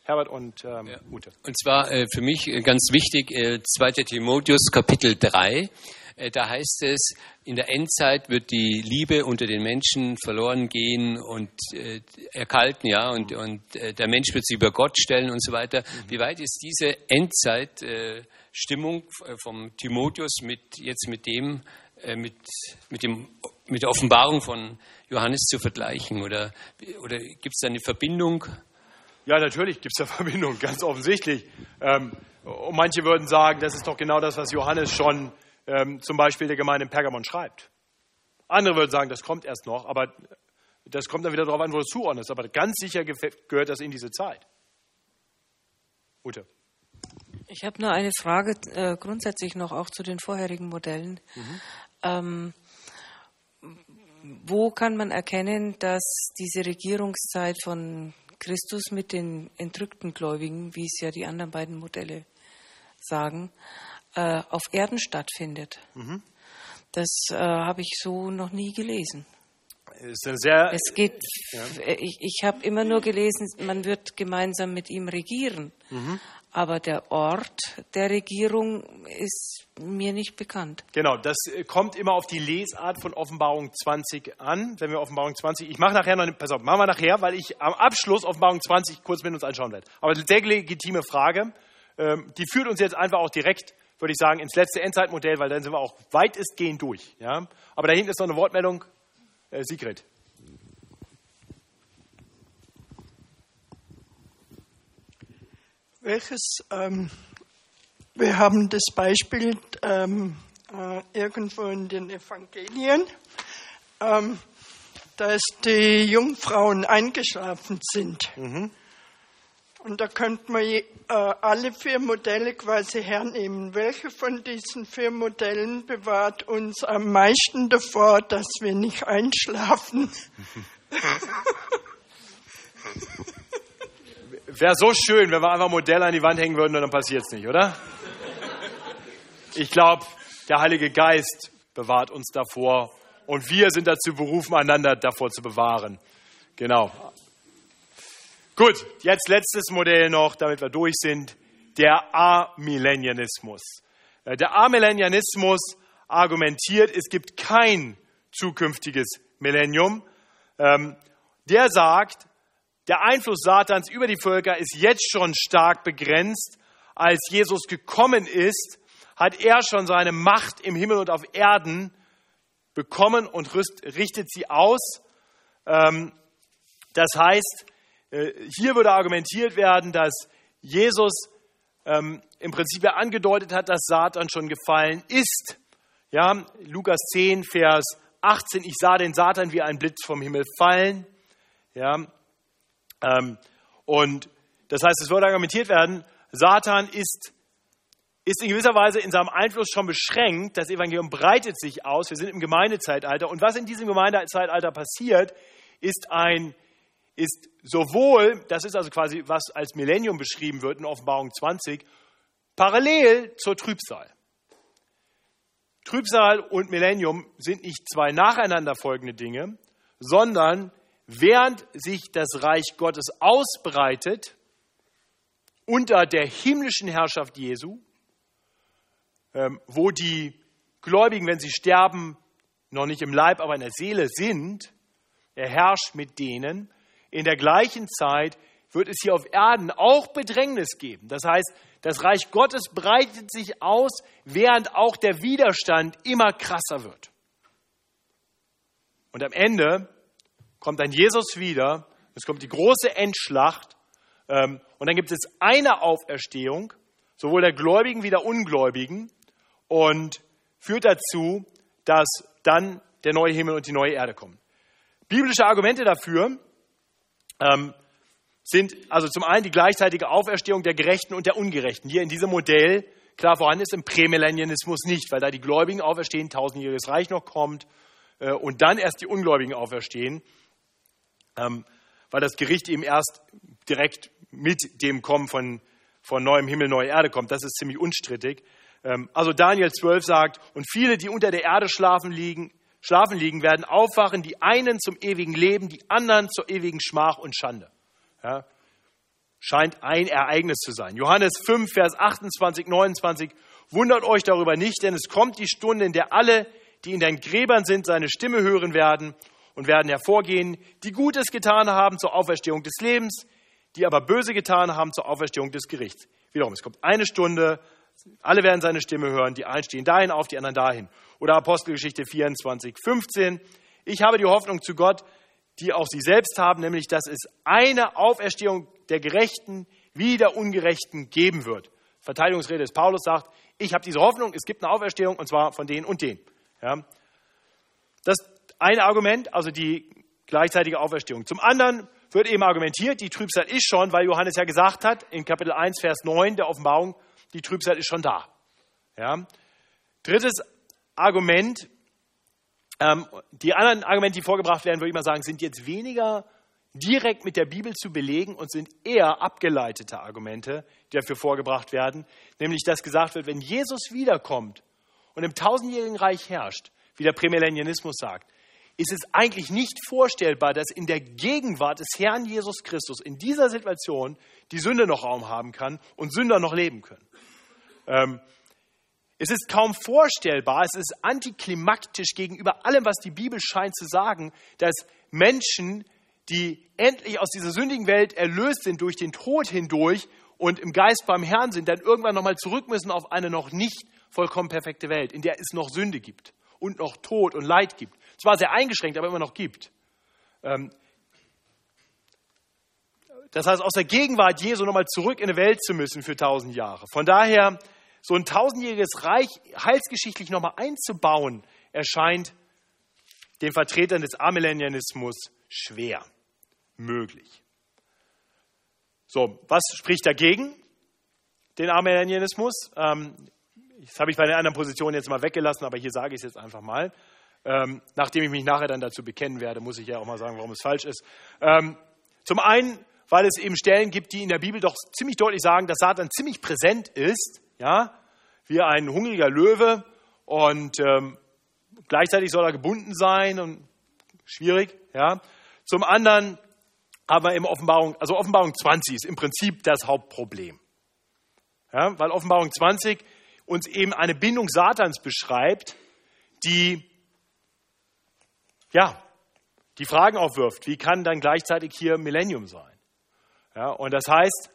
Herbert und ähm, ja. Ute. Und zwar äh, für mich äh, ganz wichtig, äh, 2. Timotheus Kapitel 3. Äh, da heißt es, in der Endzeit wird die Liebe unter den Menschen verloren gehen und äh, erkalten, ja, und, und äh, der Mensch wird sich über Gott stellen und so weiter. Mhm. Wie weit ist diese Endzeitstimmung äh, vom Timotheus mit, jetzt mit dem, äh, mit, mit, dem, mit der Offenbarung von Johannes zu vergleichen? Oder, oder gibt es da eine Verbindung? Ja, natürlich gibt es da Verbindung, ganz offensichtlich. Ähm, und manche würden sagen, das ist doch genau das, was Johannes schon ähm, zum Beispiel der Gemeinde in Pergamon schreibt. Andere würden sagen, das kommt erst noch, aber das kommt dann wieder darauf an, wo du es zuordnest. Aber ganz sicher gehört das in diese Zeit. Ute. Ich habe nur eine Frage äh, grundsätzlich noch auch zu den vorherigen Modellen. Mhm. Ähm, wo kann man erkennen, dass diese Regierungszeit von Christus mit den entrückten Gläubigen, wie es ja die anderen beiden Modelle sagen, äh, auf Erden stattfindet. Mhm. Das äh, habe ich so noch nie gelesen. Es geht, ja. ich, ich habe immer nur gelesen, man wird gemeinsam mit ihm regieren. Mhm. Aber der Ort der Regierung ist mir nicht bekannt. Genau, das äh, kommt immer auf die Lesart von Offenbarung 20 an. Wenn wir Offenbarung 20, ich mache nachher noch, pass auf, machen wir nachher, weil ich am Abschluss Offenbarung 20 kurz mit uns anschauen werde. Aber eine sehr legitime Frage, ähm, die führt uns jetzt einfach auch direkt, würde ich sagen, ins letzte Endzeitmodell, weil dann sind wir auch weitestgehend durch. Ja? Aber da hinten ist noch eine Wortmeldung. Äh, Sigrid. Welches, ähm, wir haben das Beispiel ähm, äh, irgendwo in den Evangelien, ähm, dass die Jungfrauen eingeschlafen sind. Mhm. Und da könnte man äh, alle vier Modelle quasi hernehmen. Welche von diesen vier Modellen bewahrt uns am meisten davor, dass wir nicht einschlafen? Wäre so schön, wenn wir einfach Modelle an die Wand hängen würden und dann passiert es nicht, oder? Ich glaube, der Heilige Geist bewahrt uns davor und wir sind dazu berufen, einander davor zu bewahren. Genau. Gut, jetzt letztes Modell noch, damit wir durch sind. Der Amillennianismus. Äh, der Amillennianismus argumentiert, es gibt kein zukünftiges Millennium. Ähm, der sagt, der Einfluss Satans über die Völker ist jetzt schon stark begrenzt. Als Jesus gekommen ist, hat er schon seine Macht im Himmel und auf Erden bekommen und richtet sie aus. Ähm, das heißt, äh, hier würde argumentiert werden, dass Jesus ähm, im Prinzip angedeutet hat, dass Satan schon gefallen ist. Ja, Lukas 10, Vers 18, ich sah den Satan wie ein Blitz vom Himmel fallen. Ja, und das heißt, es würde argumentiert werden, Satan ist, ist in gewisser Weise in seinem Einfluss schon beschränkt. Das Evangelium breitet sich aus. Wir sind im Gemeindezeitalter. Und was in diesem Gemeindezeitalter passiert, ist ein, ist sowohl, das ist also quasi, was als Millennium beschrieben wird in Offenbarung 20, parallel zur Trübsal. Trübsal und Millennium sind nicht zwei nacheinander folgende Dinge, sondern während sich das Reich Gottes ausbreitet unter der himmlischen Herrschaft Jesu, ähm, wo die Gläubigen, wenn sie sterben, noch nicht im Leib, aber in der Seele sind, er herrscht mit denen. In der gleichen Zeit wird es hier auf Erden auch Bedrängnis geben. Das heißt, das Reich Gottes breitet sich aus, während auch der Widerstand immer krasser wird. Und am Ende kommt dann Jesus wieder, es kommt die große Endschlacht ähm, und dann gibt es eine Auferstehung, sowohl der Gläubigen wie der Ungläubigen und führt dazu, dass dann der neue Himmel und die neue Erde kommen. Biblische Argumente dafür ähm, sind also zum einen die gleichzeitige Auferstehung der Gerechten und der Ungerechten. Hier in diesem Modell klar vorhanden ist, im Prämillennialismus nicht, weil da die Gläubigen auferstehen, tausendjähriges Reich noch kommt äh, und dann erst die Ungläubigen auferstehen ähm, weil das Gericht eben erst direkt mit dem Kommen von, von neuem Himmel, neue Erde kommt. Das ist ziemlich unstrittig. Ähm, also Daniel 12 sagt, und viele, die unter der Erde schlafen liegen, schlafen liegen, werden aufwachen, die einen zum ewigen Leben, die anderen zur ewigen Schmach und Schande. Ja, scheint ein Ereignis zu sein. Johannes 5, Vers 28, 29, wundert euch darüber nicht, denn es kommt die Stunde, in der alle, die in den Gräbern sind, seine Stimme hören werden und werden hervorgehen, die Gutes getan haben zur Auferstehung des Lebens, die aber Böse getan haben zur Auferstehung des Gerichts. Wiederum, es kommt eine Stunde, alle werden seine Stimme hören, die einen stehen dahin auf, die anderen dahin. Oder Apostelgeschichte 24, 15. Ich habe die Hoffnung zu Gott, die auch sie selbst haben, nämlich, dass es eine Auferstehung der Gerechten wie der Ungerechten geben wird. Verteidigungsrede des Paulus sagt, ich habe diese Hoffnung, es gibt eine Auferstehung und zwar von denen und denen. Ja. Das ein Argument, also die gleichzeitige Auferstehung. Zum anderen wird eben argumentiert, die Trübsal ist schon, weil Johannes ja gesagt hat, in Kapitel 1, Vers 9 der Offenbarung, die Trübsal ist schon da. Ja. Drittes Argument, ähm, die anderen Argumente, die vorgebracht werden, würde ich mal sagen, sind jetzt weniger direkt mit der Bibel zu belegen und sind eher abgeleitete Argumente, die dafür vorgebracht werden, nämlich dass gesagt wird, wenn Jesus wiederkommt und im tausendjährigen Reich herrscht, wie der Prämillennialismus sagt, ist es eigentlich nicht vorstellbar, dass in der Gegenwart des Herrn Jesus Christus in dieser Situation die Sünde noch Raum haben kann und Sünder noch leben können. Ähm, es ist kaum vorstellbar, es ist antiklimaktisch gegenüber allem, was die Bibel scheint zu sagen, dass Menschen, die endlich aus dieser sündigen Welt erlöst sind durch den Tod hindurch und im Geist beim Herrn sind, dann irgendwann nochmal zurück müssen auf eine noch nicht vollkommen perfekte Welt, in der es noch Sünde gibt und noch Tod und Leid gibt. Zwar sehr eingeschränkt, aber immer noch gibt. Ähm, das heißt, aus der Gegenwart Jesu nochmal zurück in eine Welt zu müssen für tausend Jahre. Von daher, so ein tausendjähriges Reich heilsgeschichtlich nochmal einzubauen, erscheint den Vertretern des Amillennialismus schwer möglich. So, was spricht dagegen den Amillennialismus? Ähm, das habe ich bei den anderen Positionen jetzt mal weggelassen, aber hier sage ich es jetzt einfach mal. Ähm, nachdem ich mich nachher dann dazu bekennen werde, muss ich ja auch mal sagen, warum es falsch ist. Ähm, zum einen weil es eben Stellen gibt, die in der Bibel doch ziemlich deutlich sagen, dass Satan ziemlich präsent ist, ja, wie ein hungriger Löwe und ähm, gleichzeitig soll er gebunden sein und schwierig, ja. Zum anderen aber im Offenbarung, also Offenbarung 20 ist im Prinzip das Hauptproblem. Ja, weil Offenbarung 20 uns eben eine Bindung Satans beschreibt, die ja, die Fragen aufwirft, wie kann dann gleichzeitig hier Millennium sein? Ja, und das heißt,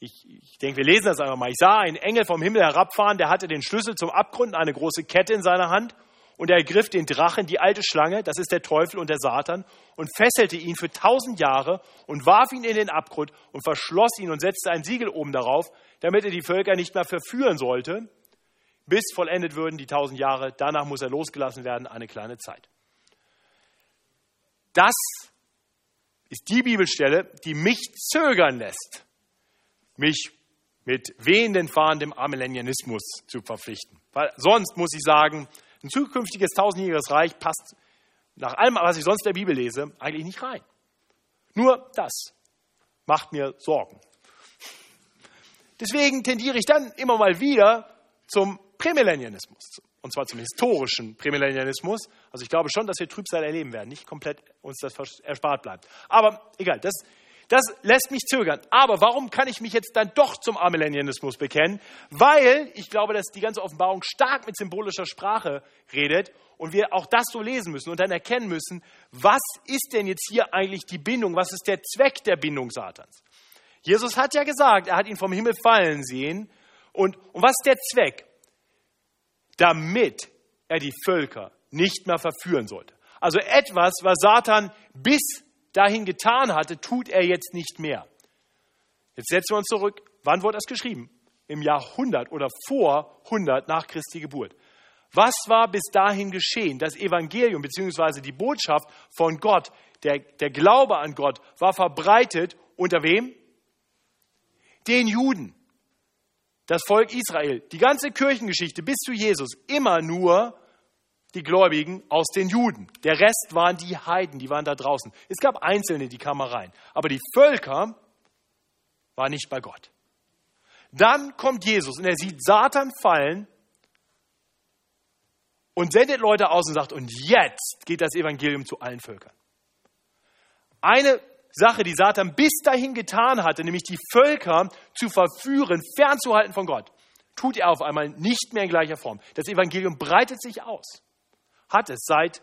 ich, ich denke, wir lesen das einfach mal. Ich sah einen Engel vom Himmel herabfahren, der hatte den Schlüssel zum Abgrund, eine große Kette in seiner Hand und er ergriff den Drachen, die alte Schlange, das ist der Teufel und der Satan, und fesselte ihn für tausend Jahre und warf ihn in den Abgrund und verschloss ihn und setzte ein Siegel oben darauf, damit er die Völker nicht mehr verführen sollte, bis vollendet würden die tausend Jahre. Danach muss er losgelassen werden, eine kleine Zeit. Das ist die Bibelstelle, die mich zögern lässt, mich mit wehenden Fahnen dem Amillennialismus zu verpflichten. Weil sonst muss ich sagen, ein zukünftiges tausendjähriges Reich passt nach allem, was ich sonst der Bibel lese, eigentlich nicht rein. Nur das macht mir Sorgen. Deswegen tendiere ich dann immer mal wieder zum Prämillennialismus, und zwar zum historischen Prämillennialismus. Also ich glaube schon, dass wir Trübsal erleben werden, nicht komplett uns das erspart bleibt. Aber egal, das, das lässt mich zögern. Aber warum kann ich mich jetzt dann doch zum Amillennialismus bekennen? Weil ich glaube, dass die ganze Offenbarung stark mit symbolischer Sprache redet und wir auch das so lesen müssen und dann erkennen müssen, was ist denn jetzt hier eigentlich die Bindung? Was ist der Zweck der Bindung Satans? Jesus hat ja gesagt, er hat ihn vom Himmel fallen sehen. Und, und was ist der Zweck? Damit er die Völker nicht mehr verführen sollte. Also etwas, was Satan bis dahin getan hatte, tut er jetzt nicht mehr. Jetzt setzen wir uns zurück. Wann wurde das geschrieben? Im Jahr 100 oder vor 100 nach Christi Geburt. Was war bis dahin geschehen? Das Evangelium bzw. die Botschaft von Gott, der, der Glaube an Gott, war verbreitet unter wem? Den Juden das Volk Israel, die ganze Kirchengeschichte bis zu Jesus, immer nur die Gläubigen aus den Juden. Der Rest waren die Heiden, die waren da draußen. Es gab Einzelne, die kamen rein. Aber die Völker waren nicht bei Gott. Dann kommt Jesus und er sieht Satan fallen und sendet Leute aus und sagt, und jetzt geht das Evangelium zu allen Völkern. Eine Sache, die Satan bis dahin getan hatte, nämlich die Völker zu verführen, fernzuhalten von Gott, tut er auf einmal nicht mehr in gleicher Form. Das Evangelium breitet sich aus, hat es seit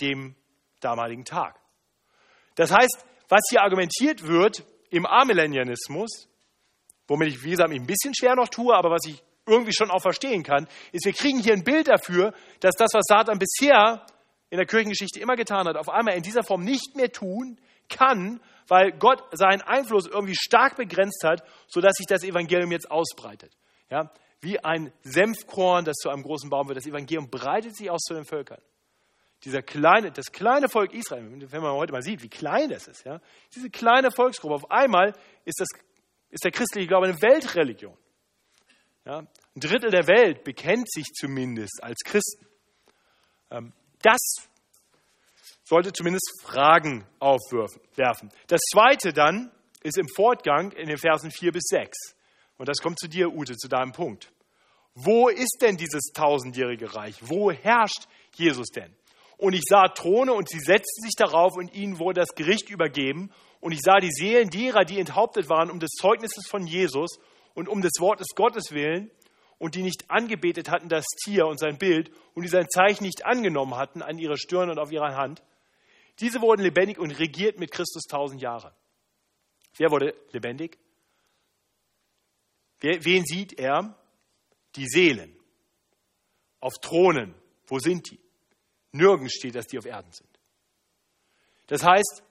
dem damaligen Tag. Das heißt, was hier argumentiert wird im Amillennialismus, womit ich, wie gesagt, mich ein bisschen schwer noch tue, aber was ich irgendwie schon auch verstehen kann, ist, wir kriegen hier ein Bild dafür, dass das, was Satan bisher in der Kirchengeschichte immer getan hat, auf einmal in dieser Form nicht mehr tun, kann, weil Gott seinen Einfluss irgendwie stark begrenzt hat, sodass sich das Evangelium jetzt ausbreitet. Ja? Wie ein Senfkorn, das zu einem großen Baum wird. Das Evangelium breitet sich aus zu den Völkern. Dieser kleine, das kleine Volk Israel, wenn man heute mal sieht, wie klein das ist, ja? diese kleine Volksgruppe, auf einmal ist, das, ist der christliche Glaube eine Weltreligion. Ja? Ein Drittel der Welt bekennt sich zumindest als Christen. Ähm, das sollte zumindest Fragen aufwerfen. Das zweite dann ist im Fortgang in den Versen 4 bis 6. Und das kommt zu dir, Ute, zu deinem Punkt. Wo ist denn dieses tausendjährige Reich? Wo herrscht Jesus denn? Und ich sah Throne und sie setzten sich darauf und ihnen wurde das Gericht übergeben. Und ich sah die Seelen derer, die enthauptet waren um des Zeugnisses von Jesus und um des Wortes Gottes willen und die nicht angebetet hatten das Tier und sein Bild und die sein Zeichen nicht angenommen hatten an ihrer Stirn und auf ihrer Hand. Diese wurden lebendig und regiert mit Christus tausend Jahre. Wer wurde lebendig? Wen sieht er? Die Seelen auf Thronen. Wo sind die? Nirgends steht, dass die auf Erden sind. Das heißt,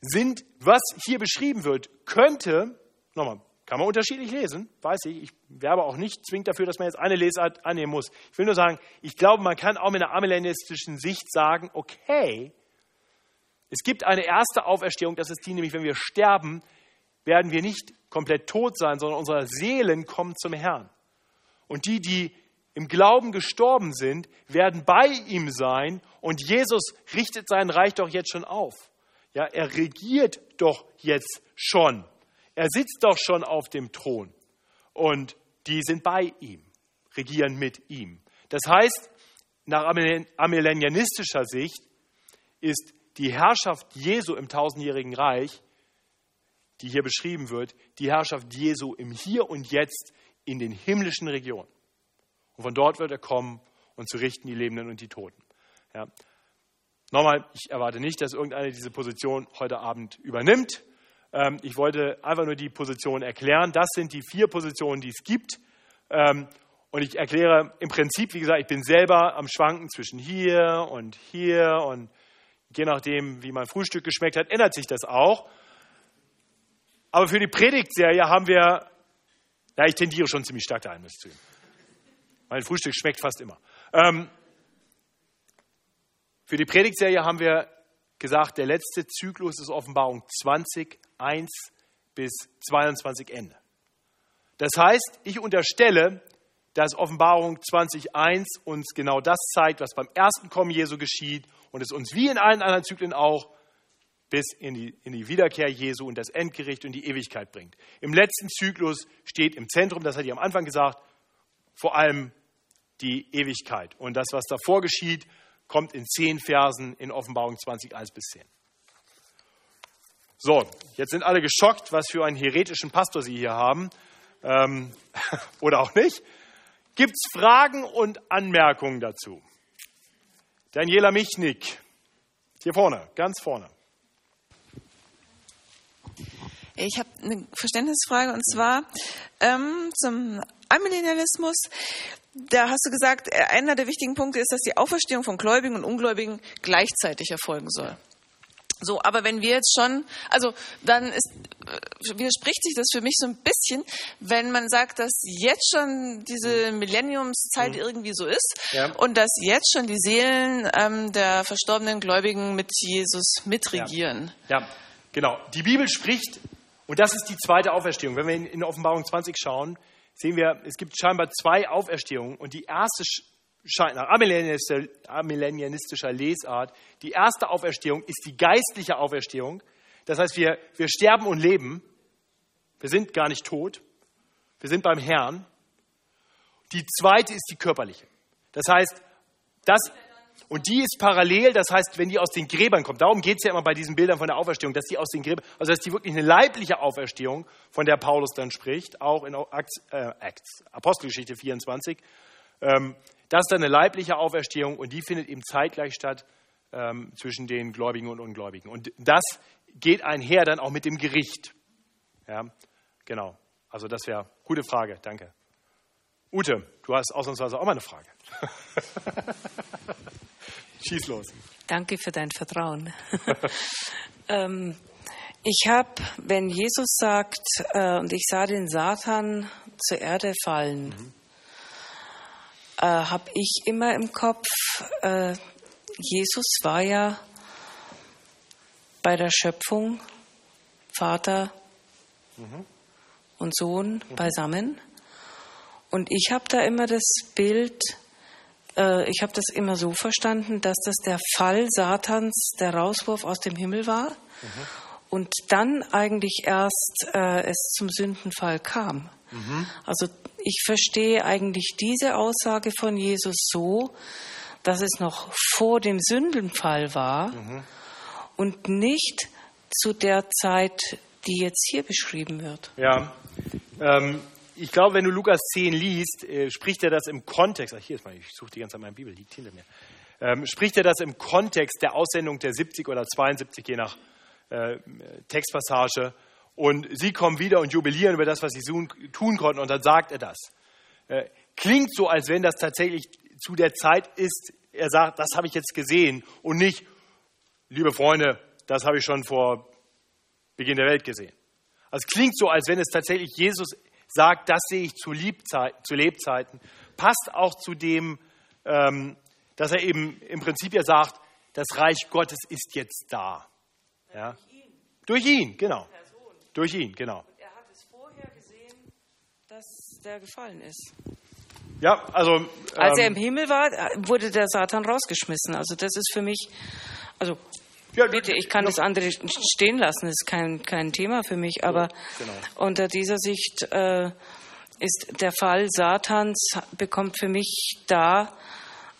sind, was hier beschrieben wird, könnte, nochmal, kann man unterschiedlich lesen, weiß ich. Ich werbe auch nicht zwingend dafür, dass man jetzt eine Lesart annehmen muss. Ich will nur sagen, ich glaube, man kann auch mit einer amillenistischen Sicht sagen, okay, es gibt eine erste Auferstehung, das ist die, nämlich wenn wir sterben, werden wir nicht komplett tot sein, sondern unsere Seelen kommen zum Herrn. Und die, die im Glauben gestorben sind, werden bei ihm sein und Jesus richtet sein Reich doch jetzt schon auf. Ja, er regiert doch jetzt schon. Er sitzt doch schon auf dem Thron und die sind bei ihm, regieren mit ihm. Das heißt, nach amillennianistischer Sicht ist die Herrschaft Jesu im tausendjährigen Reich die hier beschrieben wird, die Herrschaft Jesu im Hier und Jetzt in den himmlischen Regionen. Und von dort wird er kommen und zu richten die Lebenden und die Toten. Ja. Nochmal, ich erwarte nicht, dass irgendeine diese Position heute Abend übernimmt. Ähm, ich wollte einfach nur die Position erklären. Das sind die vier Positionen, die es gibt. Ähm, und ich erkläre im Prinzip, wie gesagt, ich bin selber am Schwanken zwischen hier und hier und je nachdem, wie mein Frühstück geschmeckt hat, ändert sich das auch. Aber für die Predigtserie haben wir, ja, ich tendiere schon ziemlich stark dahin, muss ich zugeben. Mein Frühstück schmeckt fast immer. Ähm, für die Predigtserie haben wir gesagt, der letzte Zyklus ist Offenbarung 20, 1 bis 22 Ende. Das heißt, ich unterstelle, dass Offenbarung 20.1 uns genau das zeigt, was beim ersten Kommen Jesu geschieht und es uns wie in allen anderen Zyklen auch bis in die, in die Wiederkehr Jesu und das Endgericht und die Ewigkeit bringt. Im letzten Zyklus steht im Zentrum, das hatte ich am Anfang gesagt, vor allem die Ewigkeit. Und das, was davor geschieht, kommt in zehn Versen in Offenbarung 20, 1 bis 10. So, jetzt sind alle geschockt, was für einen heretischen Pastor Sie hier haben. Ähm, oder auch nicht. Gibt es Fragen und Anmerkungen dazu? Daniela Michnik, hier vorne, ganz vorne. Ich habe eine Verständnisfrage und zwar ähm, zum Amillennialismus. Da hast du gesagt, äh, einer der wichtigen Punkte ist, dass die Auferstehung von Gläubigen und Ungläubigen gleichzeitig erfolgen soll. So, aber wenn wir jetzt schon, also dann ist, äh, widerspricht sich das für mich so ein bisschen, wenn man sagt, dass jetzt schon diese Millenniumszeit mhm. irgendwie so ist ja. und dass jetzt schon die Seelen ähm, der verstorbenen Gläubigen mit Jesus mitregieren. Ja. ja, genau. Die Bibel spricht und das ist die zweite Auferstehung. Wenn wir in, Offenbarung 20 schauen, sehen wir, es gibt scheinbar zwei Auferstehungen. Und die erste scheint nach amillennianistischer Lesart, die erste Auferstehung ist die geistliche Auferstehung. Das heißt, wir, wir sterben und leben. Wir sind gar nicht tot. Wir sind beim Herrn. Die zweite ist die körperliche. Das heißt, das und die ist parallel, das heißt, wenn die aus den Gräbern kommt, darum geht es ja immer bei diesen Bildern von der Auferstehung, dass die aus den Gräbern, also dass die wirklich eine leibliche Auferstehung, von der Paulus dann spricht, auch in Acts, äh, Acts Apostelgeschichte 24. Ähm, das ist dann eine leibliche Auferstehung und die findet eben zeitgleich statt ähm, zwischen den Gläubigen und Ungläubigen. Und das geht einher dann auch mit dem Gericht. Ja, genau. Also das wäre gute Frage. Danke. Ute, du hast ausnahmsweise auch mal eine Frage. Schieß los. Danke für dein Vertrauen. ähm, ich habe, wenn Jesus sagt, äh, und ich sah den Satan zur Erde fallen, mhm. Äh, habe ich immer im Kopf, äh, Jesus war ja bei der Schöpfung Vater mhm. und Sohn mhm. beisammen. Und ich habe da immer das Bild, äh, ich habe das immer so verstanden, dass das der Fall Satans, der Rauswurf aus dem Himmel war mhm. Und dann eigentlich erst äh, es zum Sündenfall kam. Mhm. Also ich verstehe eigentlich diese Aussage von Jesus so, dass es noch vor dem Sündenfall war mhm. und nicht zu der Zeit, die jetzt hier beschrieben wird. Ja, ähm, ich glaube, wenn du Lukas 10 liest, äh, spricht er das im Kontext, ach hier ist mal, ich suche die ganze Zeit meine Bibel, liegt hinter mir, ähm, spricht er das im Kontext der Aussendung der 70 oder 72, je nach äh, Textpassage. Und sie kommen wieder und jubilieren über das, was sie tun konnten, und dann sagt er das. Äh, klingt so, als wenn das tatsächlich zu der Zeit ist, er sagt, das habe ich jetzt gesehen und nicht, liebe Freunde, das habe ich schon vor Beginn der Welt gesehen. Also es klingt so, als wenn es tatsächlich Jesus sagt, das sehe ich zu, Liebzeit, zu Lebzeiten. Passt auch zu dem, ähm, dass er eben im Prinzip ja sagt, das Reich Gottes ist jetzt da. Ja? Durch ihn. Genau. Durch ihn, genau. Und er hat es vorher gesehen, dass der gefallen ist. Ja, also. Ähm, Als er ähm, im Himmel war, wurde der Satan rausgeschmissen. Also das ist für mich, also ja, bitte, ich kann das andere stehen lassen, das ist kein, kein Thema für mich, aber genau. unter dieser Sicht äh, ist der Fall Satans bekommt für mich da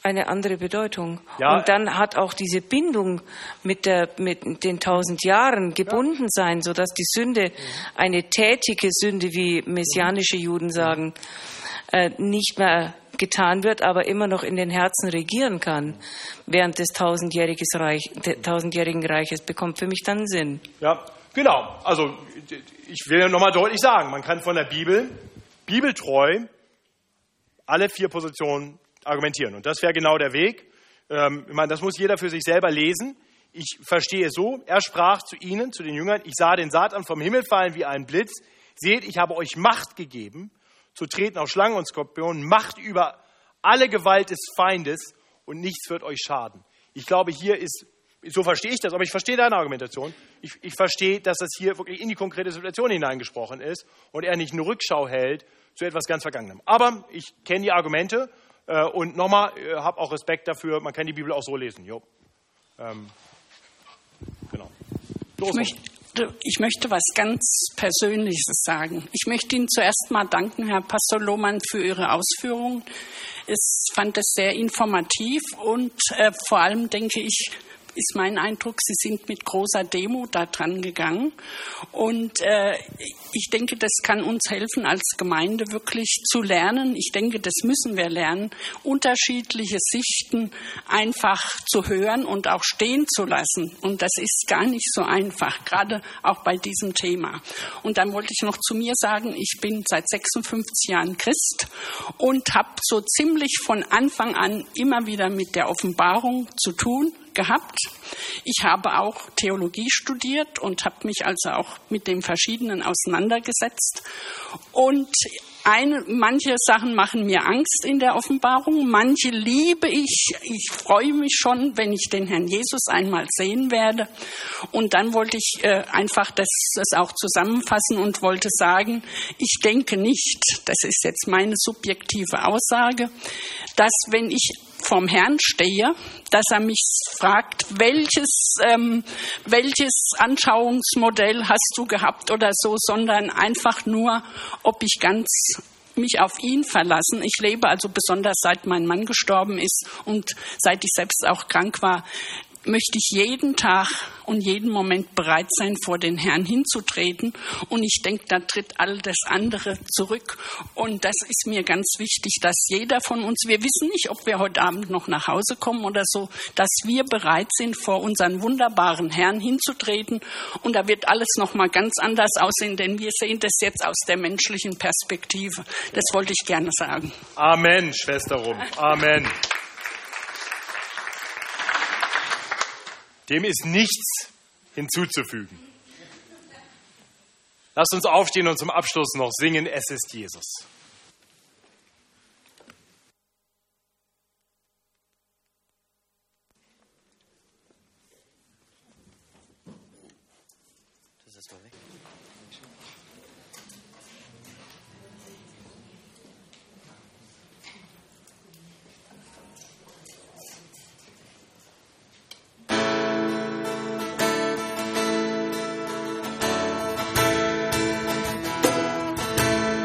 eine andere Bedeutung. Ja. Und dann hat auch diese Bindung mit, der, mit den tausend Jahren gebunden ja. sein, sodass die Sünde eine tätige Sünde, wie messianische Juden sagen, äh, nicht mehr getan wird, aber immer noch in den Herzen regieren kann während des Reich, tausendjährigen Reiches, bekommt für mich dann Sinn. Ja, genau. Also ich will nochmal deutlich sagen, man kann von der Bibel bibeltreu alle vier Positionen argumentieren. Und das wäre genau der Weg. Ähm, ich meine, das muss jeder für sich selber lesen. Ich verstehe es so, er sprach zu ihnen, zu den Jüngern, ich sah den Satan vom Himmel fallen wie ein Blitz. Seht, ich habe euch Macht gegeben, zu treten auf Schlangen und Skorpionen, Macht über alle Gewalt des Feindes und nichts wird euch schaden. Ich glaube, hier ist, so verstehe ich das, aber ich verstehe deine Argumentation. Ich, ich verstehe, dass das hier wirklich in die konkrete Situation hineingesprochen ist und er nicht eine Rückschau hält zu etwas ganz Vergangenem. Aber ich kenne die Argumente äh, und nochmal, äh, habe auch Respekt dafür, man kann die Bibel auch so lesen. Jo. Ähm, genau. Ich möchte, ich möchte was ganz Persönliches sagen. Ich möchte Ihnen zuerst mal danken, Herr Pastor Lohmann, für Ihre Ausführungen. Ich fand es sehr informativ und äh, vor allem denke ich, ist mein Eindruck, Sie sind mit großer Demo da dran gegangen. Und äh, ich denke, das kann uns helfen, als Gemeinde wirklich zu lernen. Ich denke, das müssen wir lernen, unterschiedliche Sichten einfach zu hören und auch stehen zu lassen. Und das ist gar nicht so einfach, gerade auch bei diesem Thema. Und dann wollte ich noch zu mir sagen, ich bin seit 56 Jahren Christ und habe so ziemlich von Anfang an immer wieder mit der Offenbarung zu tun gehabt. Ich habe auch Theologie studiert und habe mich also auch mit dem Verschiedenen auseinandergesetzt. Und eine, manche Sachen machen mir Angst in der Offenbarung, manche liebe ich. Ich freue mich schon, wenn ich den Herrn Jesus einmal sehen werde. Und dann wollte ich äh, einfach das, das auch zusammenfassen und wollte sagen, ich denke nicht, das ist jetzt meine subjektive Aussage, dass wenn ich vom Herrn stehe, dass er mich fragt, welches, ähm, welches Anschauungsmodell hast du gehabt oder so, sondern einfach nur, ob ich ganz mich auf ihn verlassen. Ich lebe also besonders seit mein Mann gestorben ist und seit ich selbst auch krank war, möchte ich jeden Tag und jeden Moment bereit sein, vor den Herrn hinzutreten. Und ich denke, da tritt all das andere zurück. Und das ist mir ganz wichtig, dass jeder von uns, wir wissen nicht, ob wir heute Abend noch nach Hause kommen oder so, dass wir bereit sind, vor unseren wunderbaren Herrn hinzutreten. Und da wird alles noch mal ganz anders aussehen, denn wir sehen das jetzt aus der menschlichen Perspektive. Das wollte ich gerne sagen. Amen, Schwester Rum. Amen. Dem ist nichts hinzuzufügen. Lasst uns aufstehen und zum Abschluss noch singen, es ist Jesus.